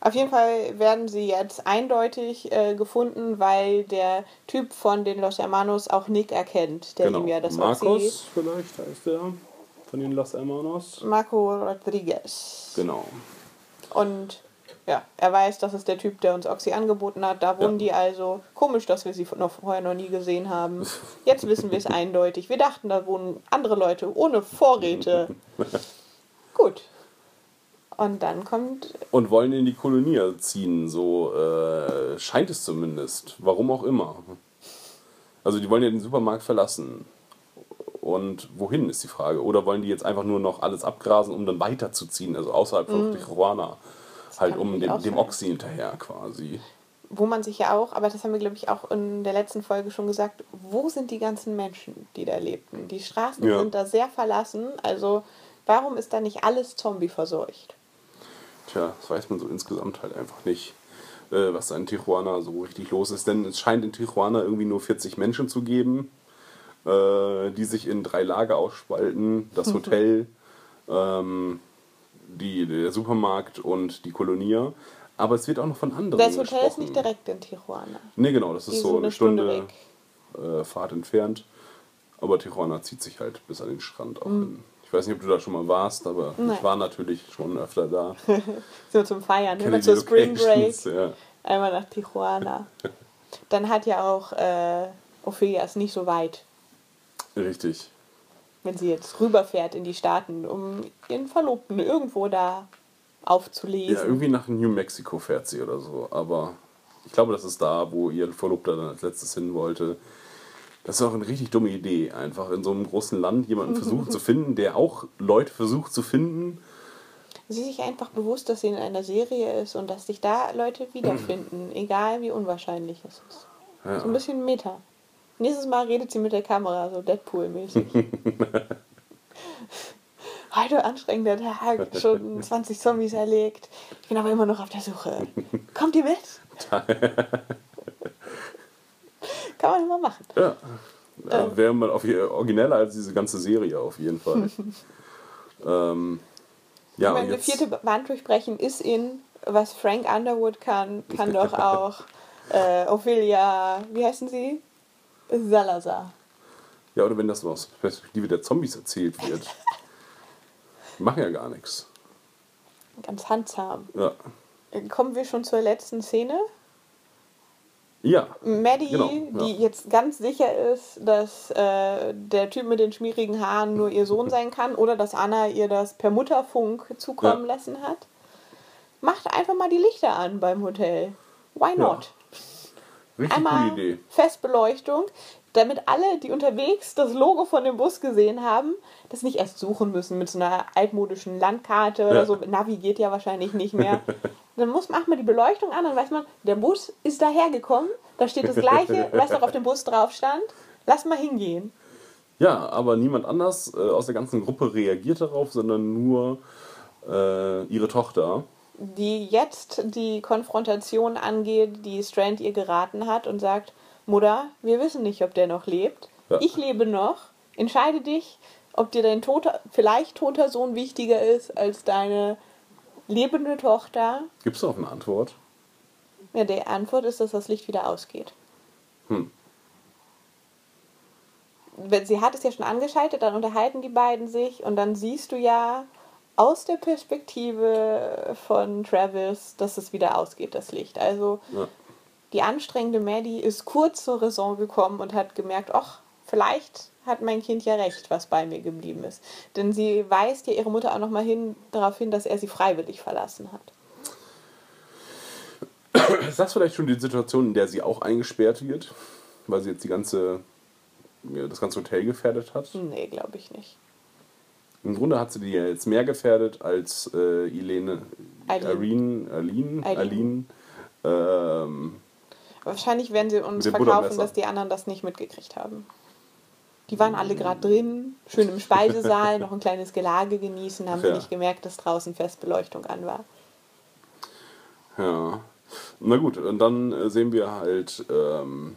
D: Auf jeden Fall werden sie jetzt eindeutig äh, gefunden, weil der Typ von den Los Hermanos auch Nick erkennt, der
E: genau.
D: ihm ja das
E: Markus
D: Oxy...
E: vielleicht heißt er. von den Los Hermanos.
D: Marco Rodriguez.
E: Genau.
D: Und ja, er weiß, das ist der Typ, der uns Oxy angeboten hat. Da wohnen
E: Ja.
D: die also. Komisch, dass wir sie noch vorher noch nie gesehen haben. Jetzt wissen wir es eindeutig. Wir dachten, da wohnen andere Leute ohne Vorräte. Gut. Und dann kommt.
E: Und wollen in die Kolonie ziehen, so äh, scheint es zumindest. Warum auch immer. Also die wollen ja den Supermarkt verlassen. Und wohin ist die Frage? Oder wollen die jetzt einfach nur noch alles abgrasen, um dann weiterzuziehen, also außerhalb von Tijuana? Halt um dem, dem. Oxy hinterher quasi.
D: Wo man sich ja auch, aber das haben wir, glaube ich, auch in der letzten Folge schon gesagt, wo sind die ganzen Menschen, die da lebten? Die Straßen
E: Ja.
D: sind da sehr verlassen. Also, warum ist da nicht alles Zombie verseucht?
E: Tja, das weiß man so insgesamt halt einfach nicht, äh, was da in Tijuana so richtig los ist. Denn es scheint in Tijuana irgendwie nur 40 Menschen zu geben, äh, die sich in drei Lager ausspalten. Das Hotel, ähm, die, der Supermarkt und die Kolonie. Aber es wird auch noch von anderen
D: Das Hotel ist
E: gesprochen.
D: nicht direkt in Tijuana.
E: Nee, genau, das ist
D: Die
E: so eine
D: Stunde
E: Stunde, äh, Fahrt entfernt. Aber Tijuana zieht sich halt bis an den Strand auch hin. Ich weiß nicht, ob du da schon mal warst, aber
D: Mhm. Nein.
E: ich war natürlich schon öfter da.
D: So zum Feiern, immer zur Spring Break.
E: Ja.
D: Einmal nach Tijuana. Dann hat ja auch äh, Ophelia ist nicht so weit,
E: Richtig.
D: Wenn sie jetzt rüberfährt in die Staaten, um ihren Verlobten irgendwo da
E: Ja,
D: aufzulesen.
E: irgendwie nach New Mexico fährt sie oder so. Aber ich glaube, das ist da, wo ihr Verlobter dann als letztes hin wollte. Das ist auch eine richtig dumme Idee, einfach in so einem großen Land jemanden versuchen zu finden, der auch Leute versucht zu finden.
D: Sie ist sich einfach bewusst, dass sie in einer Serie ist und dass sich da Leute wiederfinden, egal wie unwahrscheinlich es ist.
E: Ja.
D: So ein bisschen Meta. Nächstes Mal redet sie mit der Kamera, so Deadpool-mäßig. Heute anstrengender Tag, schon 20 Zombies erlegt. Ich bin aber immer noch auf der Suche. Kommt ihr mit? Kann man immer machen.
E: Ja. ja Wäre mal auf origineller als diese ganze Serie auf jeden Fall. ähm, ja,
D: ich meine,
E: jetzt,
D: vierte Wand durchbrechen ist in, was Frank Underwood kann, kann doch auch äh, Ophelia, wie heißen sie? Salazar.
E: ja, oder wenn das nur aus Perspektive der Zombies erzählt wird. Die machen ja gar nichts.
D: Ganz handsam.
E: Ja.
D: Kommen wir schon zur letzten Szene?
E: Ja.
D: Maddie,
E: Genau, ja.
D: die jetzt ganz sicher ist, dass äh, der Typ mit den schmierigen Haaren nur ihr Sohn sein kann oder dass Anna ihr das per Mutterfunk zukommen
E: Ja.
D: lassen hat, macht einfach mal die Lichter an beim Hotel. Why not?
E: Richtig
D: Einmal
E: gute Idee.
D: Festbeleuchtung, damit alle, die unterwegs das Logo von dem Bus gesehen haben, das nicht erst suchen müssen mit so einer altmodischen Landkarte oder
E: Ja.
D: so. Navi geht ja wahrscheinlich nicht mehr. Dann muss, macht man die Beleuchtung an, dann weiß man, der Bus ist dahergekommen, da steht das Gleiche, was noch auf dem Bus drauf stand. Lass mal hingehen.
E: Ja, aber niemand anders äh, aus der ganzen Gruppe reagiert darauf, sondern nur äh, ihre Tochter.
D: Die jetzt die Konfrontation angeht, die Strand ihr geraten hat und sagt, Mutter, wir wissen nicht, ob der noch lebt.
E: Ja.
D: Ich lebe noch. Entscheide dich, ob dir dein toter, vielleicht toter Sohn wichtiger ist als deine lebende Tochter.
E: Gibt es noch eine Antwort?
D: Ja, die Antwort ist, dass das Licht wieder ausgeht.
E: Hm.
D: Wenn- Sie hat es ja schon angeschaltet, dann unterhalten die beiden sich und dann siehst du ja aus der Perspektive von Travis, dass es wieder ausgeht, das Licht. Also
E: Ja.
D: die anstrengende Maddie ist kurz zur Raison gekommen und hat gemerkt, ach, vielleicht hat mein Kind ja recht, was bei mir geblieben ist. Denn sie weist ja ihre Mutter auch nochmal hin, darauf hin, dass er sie freiwillig verlassen hat.
E: Ist das vielleicht schon die Situation, in der sie auch eingesperrt wird? Weil sie jetzt die ganze, ja, das ganze Hotel gefährdet hat?
D: Nee, glaube ich nicht.
E: Im Grunde hat sie die jetzt mehr gefährdet als äh. Irene, Aline,
D: Eileen.
E: Aline. Ähm,
D: Wahrscheinlich werden sie uns verkaufen, dass die anderen das nicht mitgekriegt haben. Die waren alle gerade drin, schön im Speisesaal, noch ein kleines Gelage genießen, haben
E: ja.
D: nicht gemerkt, dass draußen Festbeleuchtung an war.
E: ja. Na gut, und dann äh, sehen wir halt, ähm,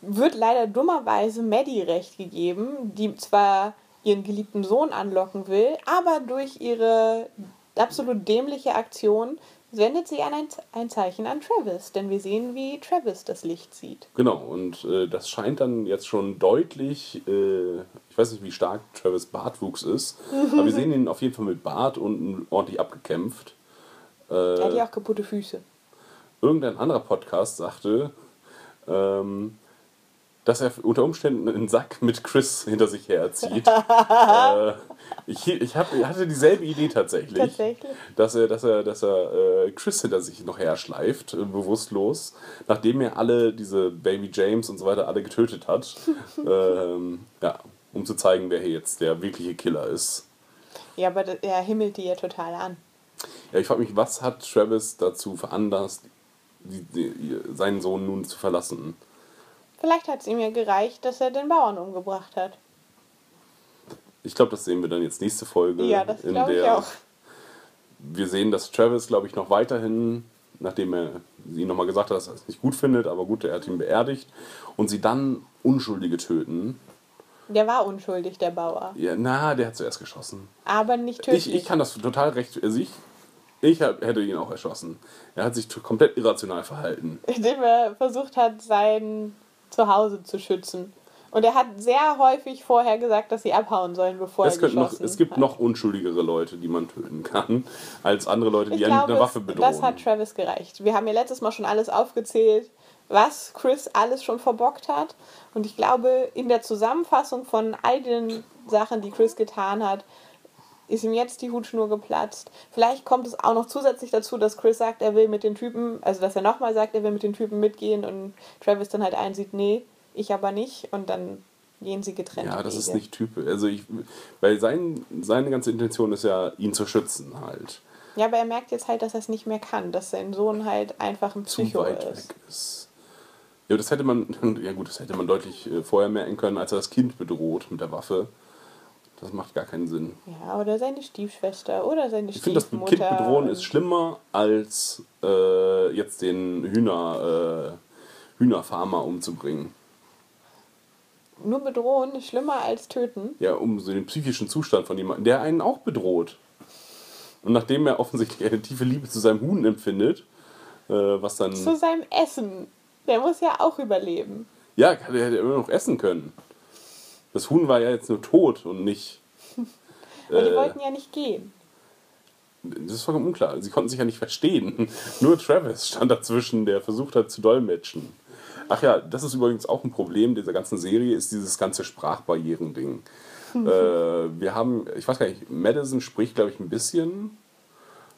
D: Wird leider dummerweise Maddie recht gegeben, die zwar ihren geliebten Sohn anlocken will, aber durch ihre absolut dämliche Aktion sendet sie ein, ein Zeichen an Travis, denn wir sehen, wie Travis das Licht sieht.
E: Genau, und äh, das scheint dann jetzt schon deutlich, äh, ich weiß nicht, wie stark Travis Bartwuchs ist, aber wir sehen ihn auf jeden Fall mit Bart und ordentlich abgekämpft.
D: Er hat
E: Äh,
D: ja auch kaputte Füße.
E: irgendein anderer Podcast sagte, ähm, dass er unter Umständen einen Sack mit Chris hinter sich herzieht. äh, ich ich hab, hatte dieselbe Idee tatsächlich.
D: Tatsächlich?
E: Dass er, dass er, dass er äh, Chris hinter sich noch herschleift, äh, bewusstlos, nachdem er alle diese Baby James und so weiter alle getötet hat. ähm, ja, um zu zeigen, wer hier jetzt der wirkliche Killer ist.
D: Ja, aber er himmelt die ja total an.
E: Ja, ich frage mich, was hat Travis dazu veranlasst, die, die, seinen Sohn nun zu verlassen?
D: Vielleicht hat es ihm ja gereicht, dass er den Bauern umgebracht hat.
E: Ich glaube, das sehen wir dann jetzt nächste Folge.
D: Ja, das
E: in
D: glaube ich auch.
E: Wir sehen, dass Travis, glaube ich, noch weiterhin, nachdem er sie nochmal gesagt hat, dass er es nicht gut findet, aber gut, er hat ihn beerdigt, und sie dann Unschuldige töten.
D: Der war unschuldig, der Bauer.
E: Ja, na, der hat zuerst geschossen.
D: Aber nicht tödlich.
E: Ich, ich kann das total recht. Also ich, ich hab, hätte ihn auch erschossen. Er hat sich komplett irrational verhalten.
D: indem er versucht hat, sein Zuhause zu schützen. Und er hat sehr häufig vorher gesagt, dass sie abhauen sollen, bevor
E: Es,
D: er
E: könnte noch,
D: geschossen
E: es gibt
D: hat.
E: noch unschuldigere Leute, die man töten kann, als andere Leute, die
D: Ich
E: einen mit einer Waffe bedrohen.
D: das hat Travis gereicht. Wir haben ja letztes Mal schon alles aufgezählt, was Chris alles schon verbockt hat. Und ich glaube, in der Zusammenfassung von all den Sachen, die Chris getan hat, ist ihm jetzt die Hutschnur geplatzt. Vielleicht kommt es auch noch zusätzlich dazu, dass Chris sagt, er will mit den Typen, also dass er nochmal sagt, er will mit den Typen mitgehen und Travis dann halt einsieht, nee, ich aber nicht. Und dann gehen sie getrennt.
E: Ja, das
D: Wege.
E: ist nicht typisch. Also ich, weil sein, seine ganze Intention ist ja, ihn zu schützen halt.
D: Ja, aber er merkt jetzt halt, dass er es nicht mehr kann, dass sein Sohn halt einfach ein Psycho ist.
E: weg ist. Ja, das hätte man, ja gut, das hätte man deutlich äh, vorher merken können, als er das Kind bedroht mit der Waffe. Das macht gar keinen Sinn.
D: Ja, oder seine Stiefschwester oder seine
E: Ich finde, das
D: Stiefmutter.
E: Kind bedrohen ist schlimmer, als äh, jetzt den Hühner, äh, Hühnerfarmer umzubringen.
D: Nur bedrohen ist schlimmer als töten.
E: Ja, um so den psychischen Zustand von jemandem, der einen auch bedroht. Und nachdem er offensichtlich eine tiefe Liebe zu seinem Huhn empfindet, äh, was dann.
D: Zu seinem Essen. Der muss ja auch überleben.
E: Ja, er hätte immer noch essen können. Das Huhn war ja jetzt nur tot und nicht.
D: Aber die
E: Äh,
D: wollten ja nicht gehen.
E: Das ist vollkommen unklar. Sie konnten sich ja nicht verstehen. Nur Travis stand dazwischen, der versucht hat zu dolmetschen. Ach ja, das ist übrigens auch ein Problem dieser ganzen Serie, ist dieses ganze Sprachbarrieren-Ding. äh, wir haben, ich weiß gar nicht, Madison spricht, glaube ich, ein bisschen.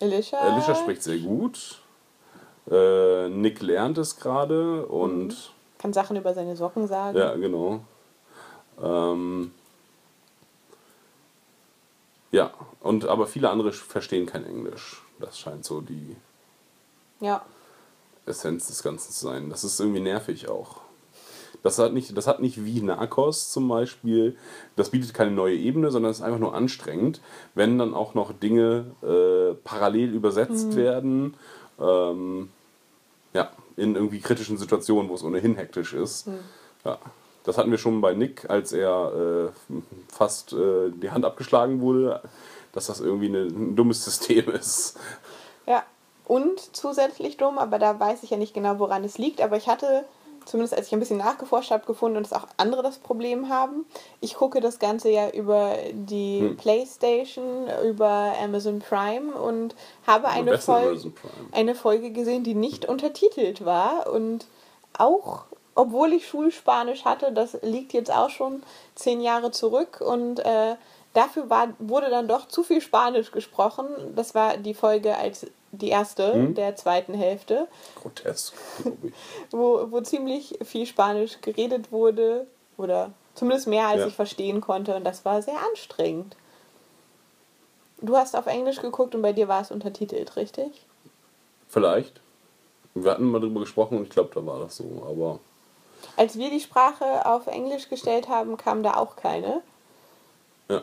D: Alicia.
E: Alicia spricht sehr gut. Äh, Nick lernt es gerade und
D: Kann Sachen über seine Socken sagen.
E: ja, genau. Ähm, ja, und aber viele andere verstehen kein Englisch. Das scheint so die
D: Ja.
E: Essenz des Ganzen zu sein. Das ist irgendwie nervig auch. Das hat nicht, das hat nicht wie Narcos zum Beispiel, das bietet keine neue Ebene, sondern es ist einfach nur anstrengend, wenn dann auch noch Dinge äh, parallel übersetzt werden. Ähm, ja, in irgendwie kritischen Situationen, wo es ohnehin hektisch ist. Ja. Das hatten wir schon bei Nick, als er äh, fast äh, die Hand abgeschlagen wurde, dass das irgendwie eine, ein dummes System ist.
D: Ja. Und zusätzlich dumm, aber da weiß ich ja nicht genau, woran es liegt. Aber ich hatte, zumindest als ich ein bisschen nachgeforscht habe, gefunden, dass auch andere das Problem haben. Ich gucke das Ganze ja über die
E: Hm.
D: PlayStation, über Amazon Prime und habe eine,
E: Prime.
D: eine Folge gesehen, die nicht untertitelt war. Und auch, obwohl ich Schulspanisch hatte, das liegt jetzt auch schon zehn Jahre zurück und äh, dafür war, wurde dann doch zu viel Spanisch gesprochen. Das war die Folge als die erste
E: Hm?
D: der zweiten Hälfte,
E: Grotesk, glaube ich.
D: wo, wo ziemlich viel Spanisch geredet wurde oder zumindest mehr als
E: Ja.
D: ich verstehen konnte und das war sehr anstrengend. Du hast auf Englisch geguckt und bei dir war es untertitelt, richtig?
E: Vielleicht. Wir hatten mal drüber gesprochen und ich glaube, da war das so. Aber
D: Als wir die Sprache auf Englisch gestellt haben, kam da auch keine.
E: ja.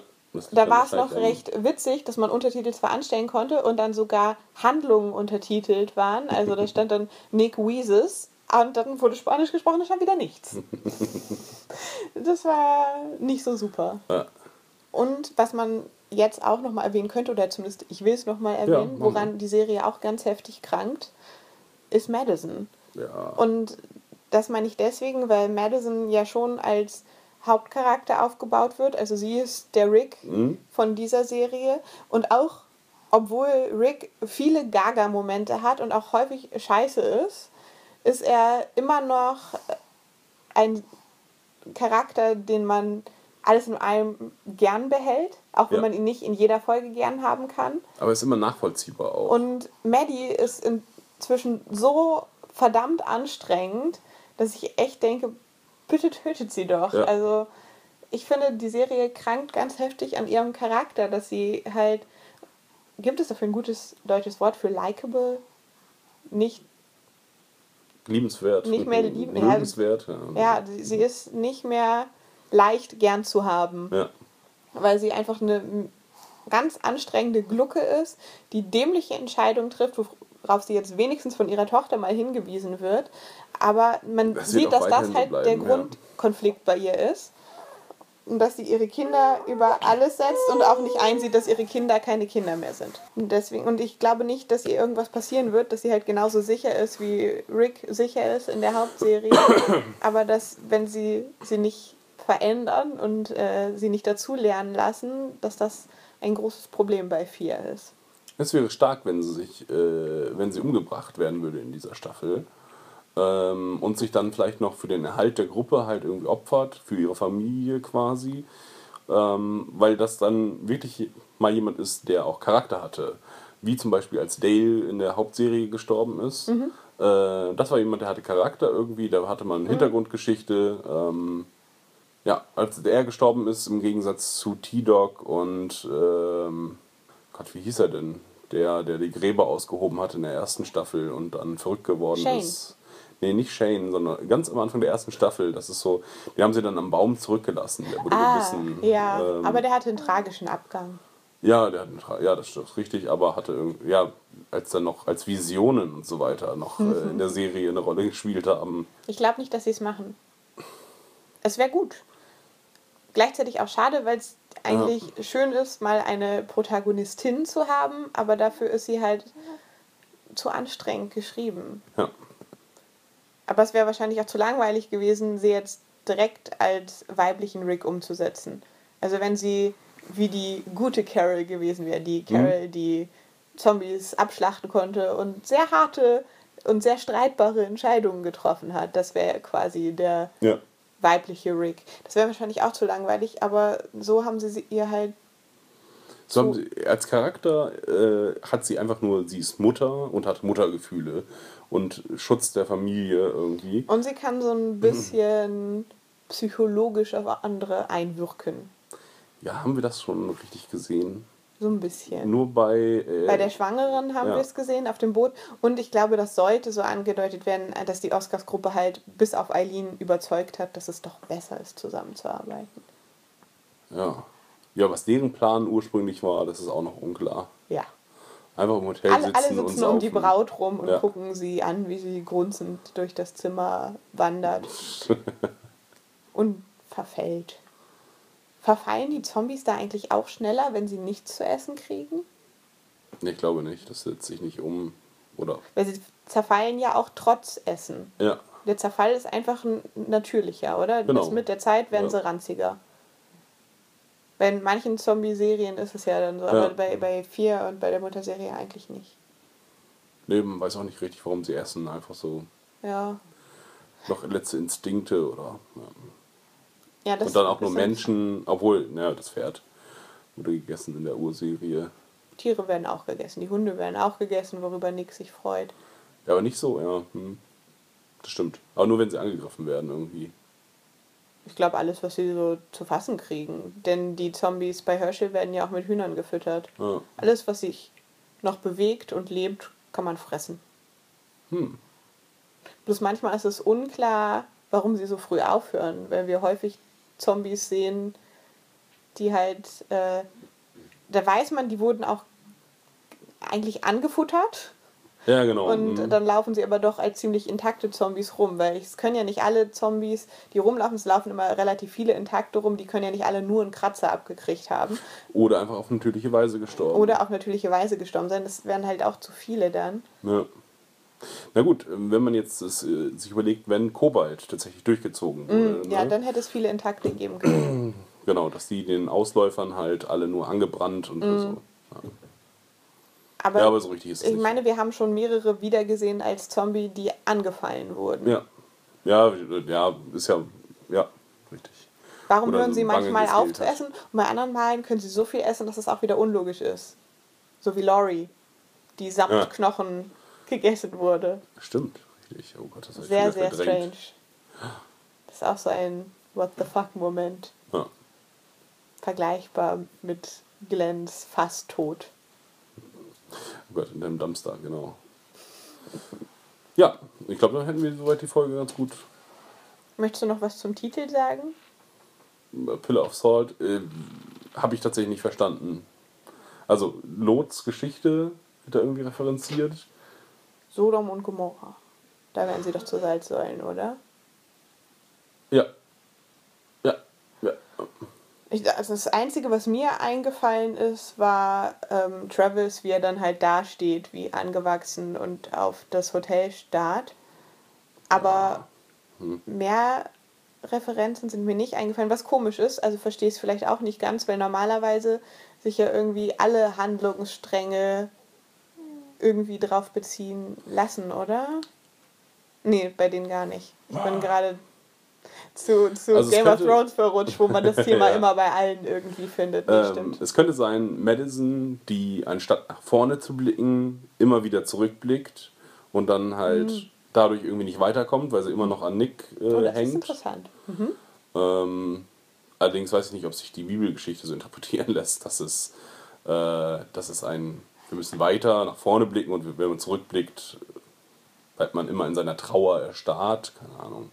D: Da war es noch
E: wahrscheinlich
D: recht witzig, dass man Untertitel zwar anstellen konnte und dann sogar Handlungen untertitelt waren. Also da stand dann Nick Weeses und dann wurde Spanisch gesprochen, da stand wieder nichts. Das war nicht so super.
E: Ja.
D: Und was man jetzt auch nochmal erwähnen könnte, oder zumindest ich will es nochmal erwähnen,
E: mal.
D: woran die Serie auch ganz heftig krankt, ist Madison.
E: Ja.
D: Und das meine ich deswegen, weil Madison ja schon als Hauptcharakter aufgebaut wird. Also sie ist der Rick von dieser Serie. Und auch, obwohl Rick viele Gaga-Momente hat und auch häufig scheiße ist, ist er immer noch ein Charakter, den man alles in allem gern behält, auch wenn
E: Ja.
D: man ihn nicht in jeder Folge gern haben kann.
E: Aber ist immer nachvollziehbar auch.
D: Und Maddie ist inzwischen so verdammt anstrengend, dass ich echt denke, bitte tötet sie doch.
E: Ja.
D: Also ich finde, die Serie krankt ganz heftig an ihrem Charakter, dass sie halt, gibt es dafür ein gutes deutsches Wort für likable? Nicht,
E: liebenswert.
D: nicht mehr ja.
E: Liebenswert, ja.
D: ja, sie ist nicht mehr leicht gern zu haben.
E: ja.
D: weil sie einfach eine ganz anstrengende Glucke ist, die dämliche Entscheidungen trifft, worauf sie jetzt wenigstens von ihrer Tochter mal hingewiesen wird. Aber man
E: Das
D: sieht, dass das halt der
E: bleiben, ja.
D: Grundkonflikt bei ihr ist. Und dass sie ihre Kinder über alles setzt und auch nicht einsieht, dass ihre Kinder keine Kinder mehr sind. Und deswegen, und ich glaube nicht, dass ihr irgendwas passieren wird, dass sie halt genauso sicher ist, wie Rick sicher ist in der Hauptserie. Aber dass, wenn sie sie nicht verändern und äh, sie nicht dazu lernen lassen, dass das ein großes Problem bei vier ist.
E: Es wäre stark, wenn sie sich, äh, wenn sie umgebracht werden würde in dieser Staffel. Ähm, und sich dann vielleicht noch für den Erhalt der Gruppe halt irgendwie opfert, für ihre Familie quasi. Ähm, weil das dann wirklich mal jemand ist, der auch Charakter hatte. Wie zum Beispiel als Dale in der Hauptserie gestorben ist. Äh, das war jemand, der hatte Charakter irgendwie, da hatte man eine Hintergrundgeschichte. Ähm, ja, als er gestorben ist, im Gegensatz zu T-Dog und ähm, Gott, wie hieß er denn? Der, der die Gräber ausgehoben hat in der ersten Staffel und dann verrückt geworden
D: Shane.
E: ist. Nee, nicht Shane, sondern ganz am Anfang der ersten Staffel. Das ist so, die haben sie dann am Baum zurückgelassen. Der wurde
D: Ah,
E: gebissen.
D: ja,
E: Ähm,
D: aber der hatte einen tragischen Abgang.
E: ja, der hat einen Tra- ja, das ist richtig, aber hatte irgendwie, ja, als dann noch als Visionen und so weiter noch äh, in der Serie eine Rolle gespielt haben.
D: Ich glaube nicht, dass sie es machen. Es wäre gut. Gleichzeitig auch schade, weil es eigentlich schön ist, mal eine Protagonistin zu haben, aber dafür ist sie halt zu anstrengend geschrieben.
E: Ja.
D: Aber es wäre wahrscheinlich auch zu langweilig gewesen, sie jetzt direkt als weiblichen Rick umzusetzen. Also wenn sie wie die gute Carol gewesen wäre, die Carol, die Zombies abschlachten konnte und sehr harte und sehr streitbare Entscheidungen getroffen hat. Das wäre quasi der
E: Ja.
D: Weibliche Rick. Das wäre wahrscheinlich auch zu langweilig, aber so haben sie sie ihr halt.
E: So haben sie, als Charakter äh, hat sie einfach nur, sie ist Mutter und hat Muttergefühle und Schutz der Familie irgendwie.
D: Und sie kann so ein bisschen psychologisch auf andere einwirken.
E: Ja, haben wir das schon richtig gesehen?
D: So ein bisschen.
E: Nur bei. Äh,
D: Bei der Schwangeren haben
E: Ja.
D: wir es gesehen auf dem Boot. Und ich glaube, das sollte so angedeutet werden, dass die Oscars-Gruppe halt bis auf Eileen überzeugt hat, dass es doch besser ist, zusammenzuarbeiten.
E: ja. ja, was deren Plan ursprünglich war, das ist auch noch unklar.
D: Ja.
E: Einfach im Hotel
D: Alle,
E: sitzen
D: alle
E: und
D: sitzen um die
E: saufen.
D: Braut rum und
E: Ja.
D: gucken sie an, wie sie grunzend durch das Zimmer wandert und verfällt. Verfallen die Zombies da eigentlich auch schneller, wenn sie nichts zu essen kriegen?
E: Nee, ich glaube nicht, das setzt sich nicht um. Oder.
D: Weil sie zerfallen ja auch trotz Essen.
E: Ja.
D: Der Zerfall ist einfach ein natürlicher, oder?
E: Genau.
D: Das mit der Zeit werden
E: Ja.
D: sie ranziger. Bei manchen Zombie-Serien ist es ja dann so,
E: Ja.
D: aber bei, bei vier und bei der Mutterserie eigentlich nicht.
E: Nee, man weiß auch nicht richtig, warum sie essen. Einfach so
D: Ja.
E: noch letzte Instinkte oder. Ja.
D: Ja das
E: Und dann auch nur Menschen, obwohl, naja, das Pferd wurde gegessen in der Urserie.
D: Tiere werden auch gegessen, die Hunde werden auch gegessen, worüber Nick sich freut.
E: Ja, aber nicht so, ja. Hm. Das stimmt. Aber nur wenn sie angegriffen werden irgendwie.
D: Ich glaube, alles, was sie so zu fassen kriegen. Denn die Zombies bei Herschel werden ja auch mit Hühnern gefüttert.
E: Ja.
D: Alles, was sich noch bewegt und lebt, kann man fressen.
E: Hm.
D: Bloß manchmal ist es unklar, warum sie so früh aufhören, weil wir häufig Zombies sehen, die halt, äh, da weiß man, die wurden auch eigentlich angefuttert
E: Ja, genau.
D: Und
E: Mhm.
D: dann laufen sie aber doch als ziemlich intakte Zombies rum, weil es können ja nicht alle Zombies, die rumlaufen, es laufen immer relativ viele intakte rum, die können ja nicht alle nur einen Kratzer abgekriegt haben.
E: Oder einfach auf natürliche Weise gestorben.
D: Oder auf natürliche Weise gestorben sein. Das wären halt auch zu viele dann.
E: Ja. Na gut, wenn man jetzt das, äh, sich überlegt, wenn Kobalt tatsächlich durchgezogen wurde.
D: Mm, Ja,
E: ne?
D: dann hätte es viele intakte geben können.
E: Genau, dass die den Ausläufern halt alle nur angebrannt und
D: Mm.
E: so.
D: Aber,
E: Ja, aber so richtig ist es
D: ich
E: nicht.
D: meine, wir haben schon mehrere wiedergesehen als Zombie, die angefallen wurden.
E: Ja. Ja, ja, ist ja, ja, richtig.
D: Warum
E: Oder
D: hören sie manchmal auf zu essen und bei anderen Malen können sie so viel essen, dass es auch wieder unlogisch ist. So wie Laurie, die samt
E: Ja.
D: Knochen gegessen wurde.
E: Stimmt, richtig. Oh Gott, das habe ich
D: Sehr, sehr
E: verdrängt.
D: strange. Das ist auch so ein What the fuck-Moment.
E: Ja.
D: Vergleichbar mit Glens fast tot.
E: Oh Gott, in deinem Dumpster, genau. Ja, ich glaube, dann hätten wir soweit die Folge ganz gut.
D: Möchtest du noch was zum Titel sagen?
E: Pillar of Salt äh, habe ich tatsächlich nicht verstanden. Also, Lots Geschichte wird da irgendwie referenziert.
D: Sodom und Gomorra. Da werden sie doch zu Salzsäulen, oder?
E: Ja. Ja, ja.
D: Ich, also das Einzige, was mir eingefallen ist, war ähm, Travis, wie er dann halt dasteht, wie angewachsen und auf das Hotel starrt. Aber mehr Referenzen sind mir nicht eingefallen, was komisch ist. Also verstehe ich es vielleicht auch nicht ganz, weil normalerweise sich ja irgendwie alle Handlungsstränge irgendwie drauf beziehen lassen, oder? Nee, bei denen gar nicht. Ich bin gerade zu, zu
E: Also
D: Game of
E: könnte-
D: Thrones verrutscht, wo man das Thema
E: Ja.
D: immer bei allen irgendwie findet. Nee,
E: Ähm,
D: stimmt.
E: es könnte sein, Madison, die anstatt nach vorne zu blicken, immer wieder zurückblickt und dann halt dadurch irgendwie nicht weiterkommt, weil sie immer noch an Nick äh,
D: oh, das ist
E: hängt.
D: interessant.
E: Ähm, allerdings weiß ich nicht, ob sich die Bibelgeschichte so interpretieren lässt, dass es, äh, dass es ein, wir müssen weiter nach vorne blicken und wenn man zurückblickt, bleibt man immer in seiner Trauer erstarrt. Keine Ahnung.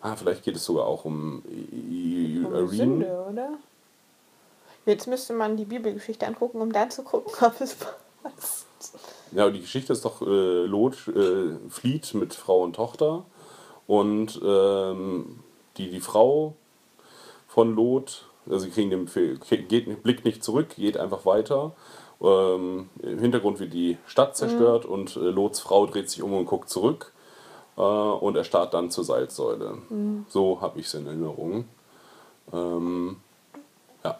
E: Ah, vielleicht geht es sogar auch um,
D: Um. Sünde, oder? Jetzt müsste man die Bibelgeschichte angucken, um dann zu gucken, ob es passt.
E: Ja, die Geschichte ist doch, äh, Lot äh, flieht mit Frau und Tochter und ähm, die, die Frau von Lot, also sie kriegen den Befehl, geht, blickt nicht zurück, geht einfach weiter. Ähm, Im Hintergrund wird die Stadt zerstört und äh, Lots Frau dreht sich um und guckt zurück äh, und er starrt dann zur Salzsäule. So habe ich es in Erinnerung. Ähm, ja.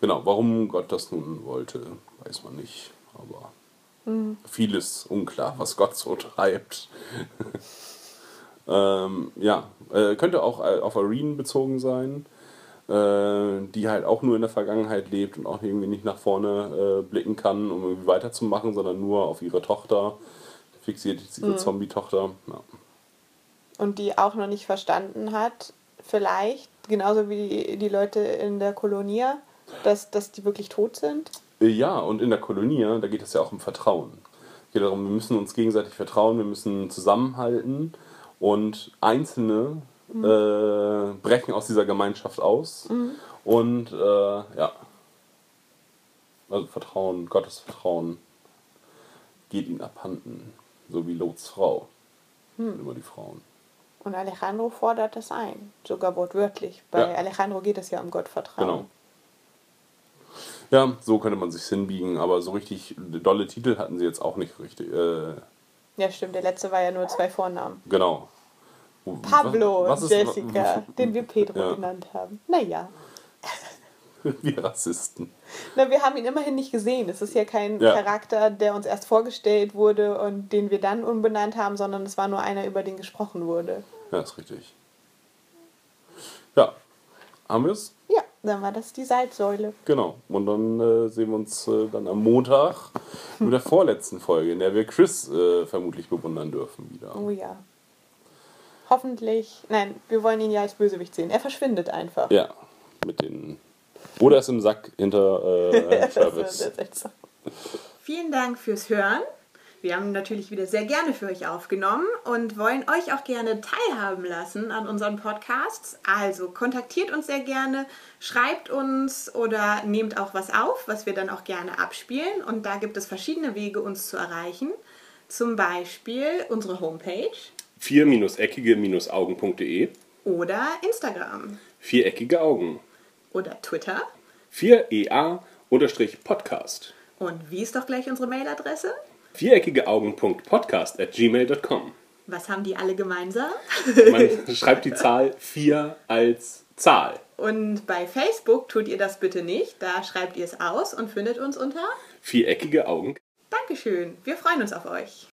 E: Genau, warum Gott das nun wollte, weiß man nicht. Aber vieles unklar, was Gott so treibt. ähm, ja, äh, könnte auch äh, auf Irene bezogen sein, die halt auch nur in der Vergangenheit lebt und auch irgendwie nicht nach vorne äh, blicken kann, um irgendwie weiterzumachen, sondern nur auf ihre Tochter. Fixiert ist ihre Zombie-Tochter. Ja.
D: Und die auch noch nicht verstanden hat, vielleicht, genauso wie die, die Leute in der Kolonie, dass, dass die wirklich tot sind.
E: Äh, Ja, und in der Kolonie, da geht es ja auch um Vertrauen. Es geht darum, wir müssen uns gegenseitig vertrauen, wir müssen zusammenhalten und Einzelne äh, brechen aus dieser Gemeinschaft aus. Und äh, ja, also Vertrauen, Gottes Vertrauen geht ihnen abhanden, so wie Lots Frau. Immer die Frauen.
D: Und Alejandro fordert das ein, sogar wortwörtlich. Bei
E: Ja.
D: Alejandro geht es ja um Gottvertrauen.
E: Genau. Ja, so könnte man sich hinbiegen, aber so richtig dolle Titel hatten sie jetzt auch nicht richtig. Äh,
D: Ja, stimmt. Der letzte war ja nur zwei Vornamen.
E: Genau. Wo-
D: Pablo
E: was- was
D: und
E: ist-
D: Jessica, den wir Pedro
E: Ja.
D: genannt haben. Naja.
E: Wir Rassisten.
D: Na, wir haben ihn immerhin nicht gesehen. Es ist ja kein
E: Ja.
D: Charakter, der uns erst vorgestellt wurde und den wir dann umbenannt haben, sondern es war nur einer, über den gesprochen wurde.
E: Ja, ist richtig. Ja, haben wir es?
D: Ja, dann war das die Salzsäule.
E: Genau. Und dann äh, sehen wir uns äh, dann am Montag mit der vorletzten Folge, in der wir Chris äh, vermutlich bewundern dürfen wieder.
D: Oh ja. Hoffentlich. Nein, wir wollen ihn ja als Bösewicht sehen. Er verschwindet einfach.
E: Ja, mit den. Oder ist im Sack hinter äh, Travis.
D: Vielen Dank fürs Hören. Wir haben natürlich wieder sehr gerne für euch aufgenommen und wollen euch auch gerne teilhaben lassen an unseren Podcasts. Also kontaktiert uns sehr gerne, schreibt uns oder nehmt auch was auf, was wir dann auch gerne abspielen. Und da gibt es verschiedene Wege, uns zu erreichen. Zum Beispiel unsere Homepage
E: vier-eckige-augen.de
D: oder Instagram
E: Viereckige Augen.
D: oder Twitter.
E: 4ea-podcast.
D: Und wie ist doch gleich unsere Mailadresse?
E: Viereckigeaugen.podcast at gmail.com.
D: Was haben die alle gemeinsam?
E: Man schreibt die Zahl 4 als Zahl.
D: Und bei Facebook tut ihr das bitte nicht. Da schreibt ihr es aus und findet uns unter.
E: Viereckige Augen.
D: Dankeschön. Wir freuen uns auf euch.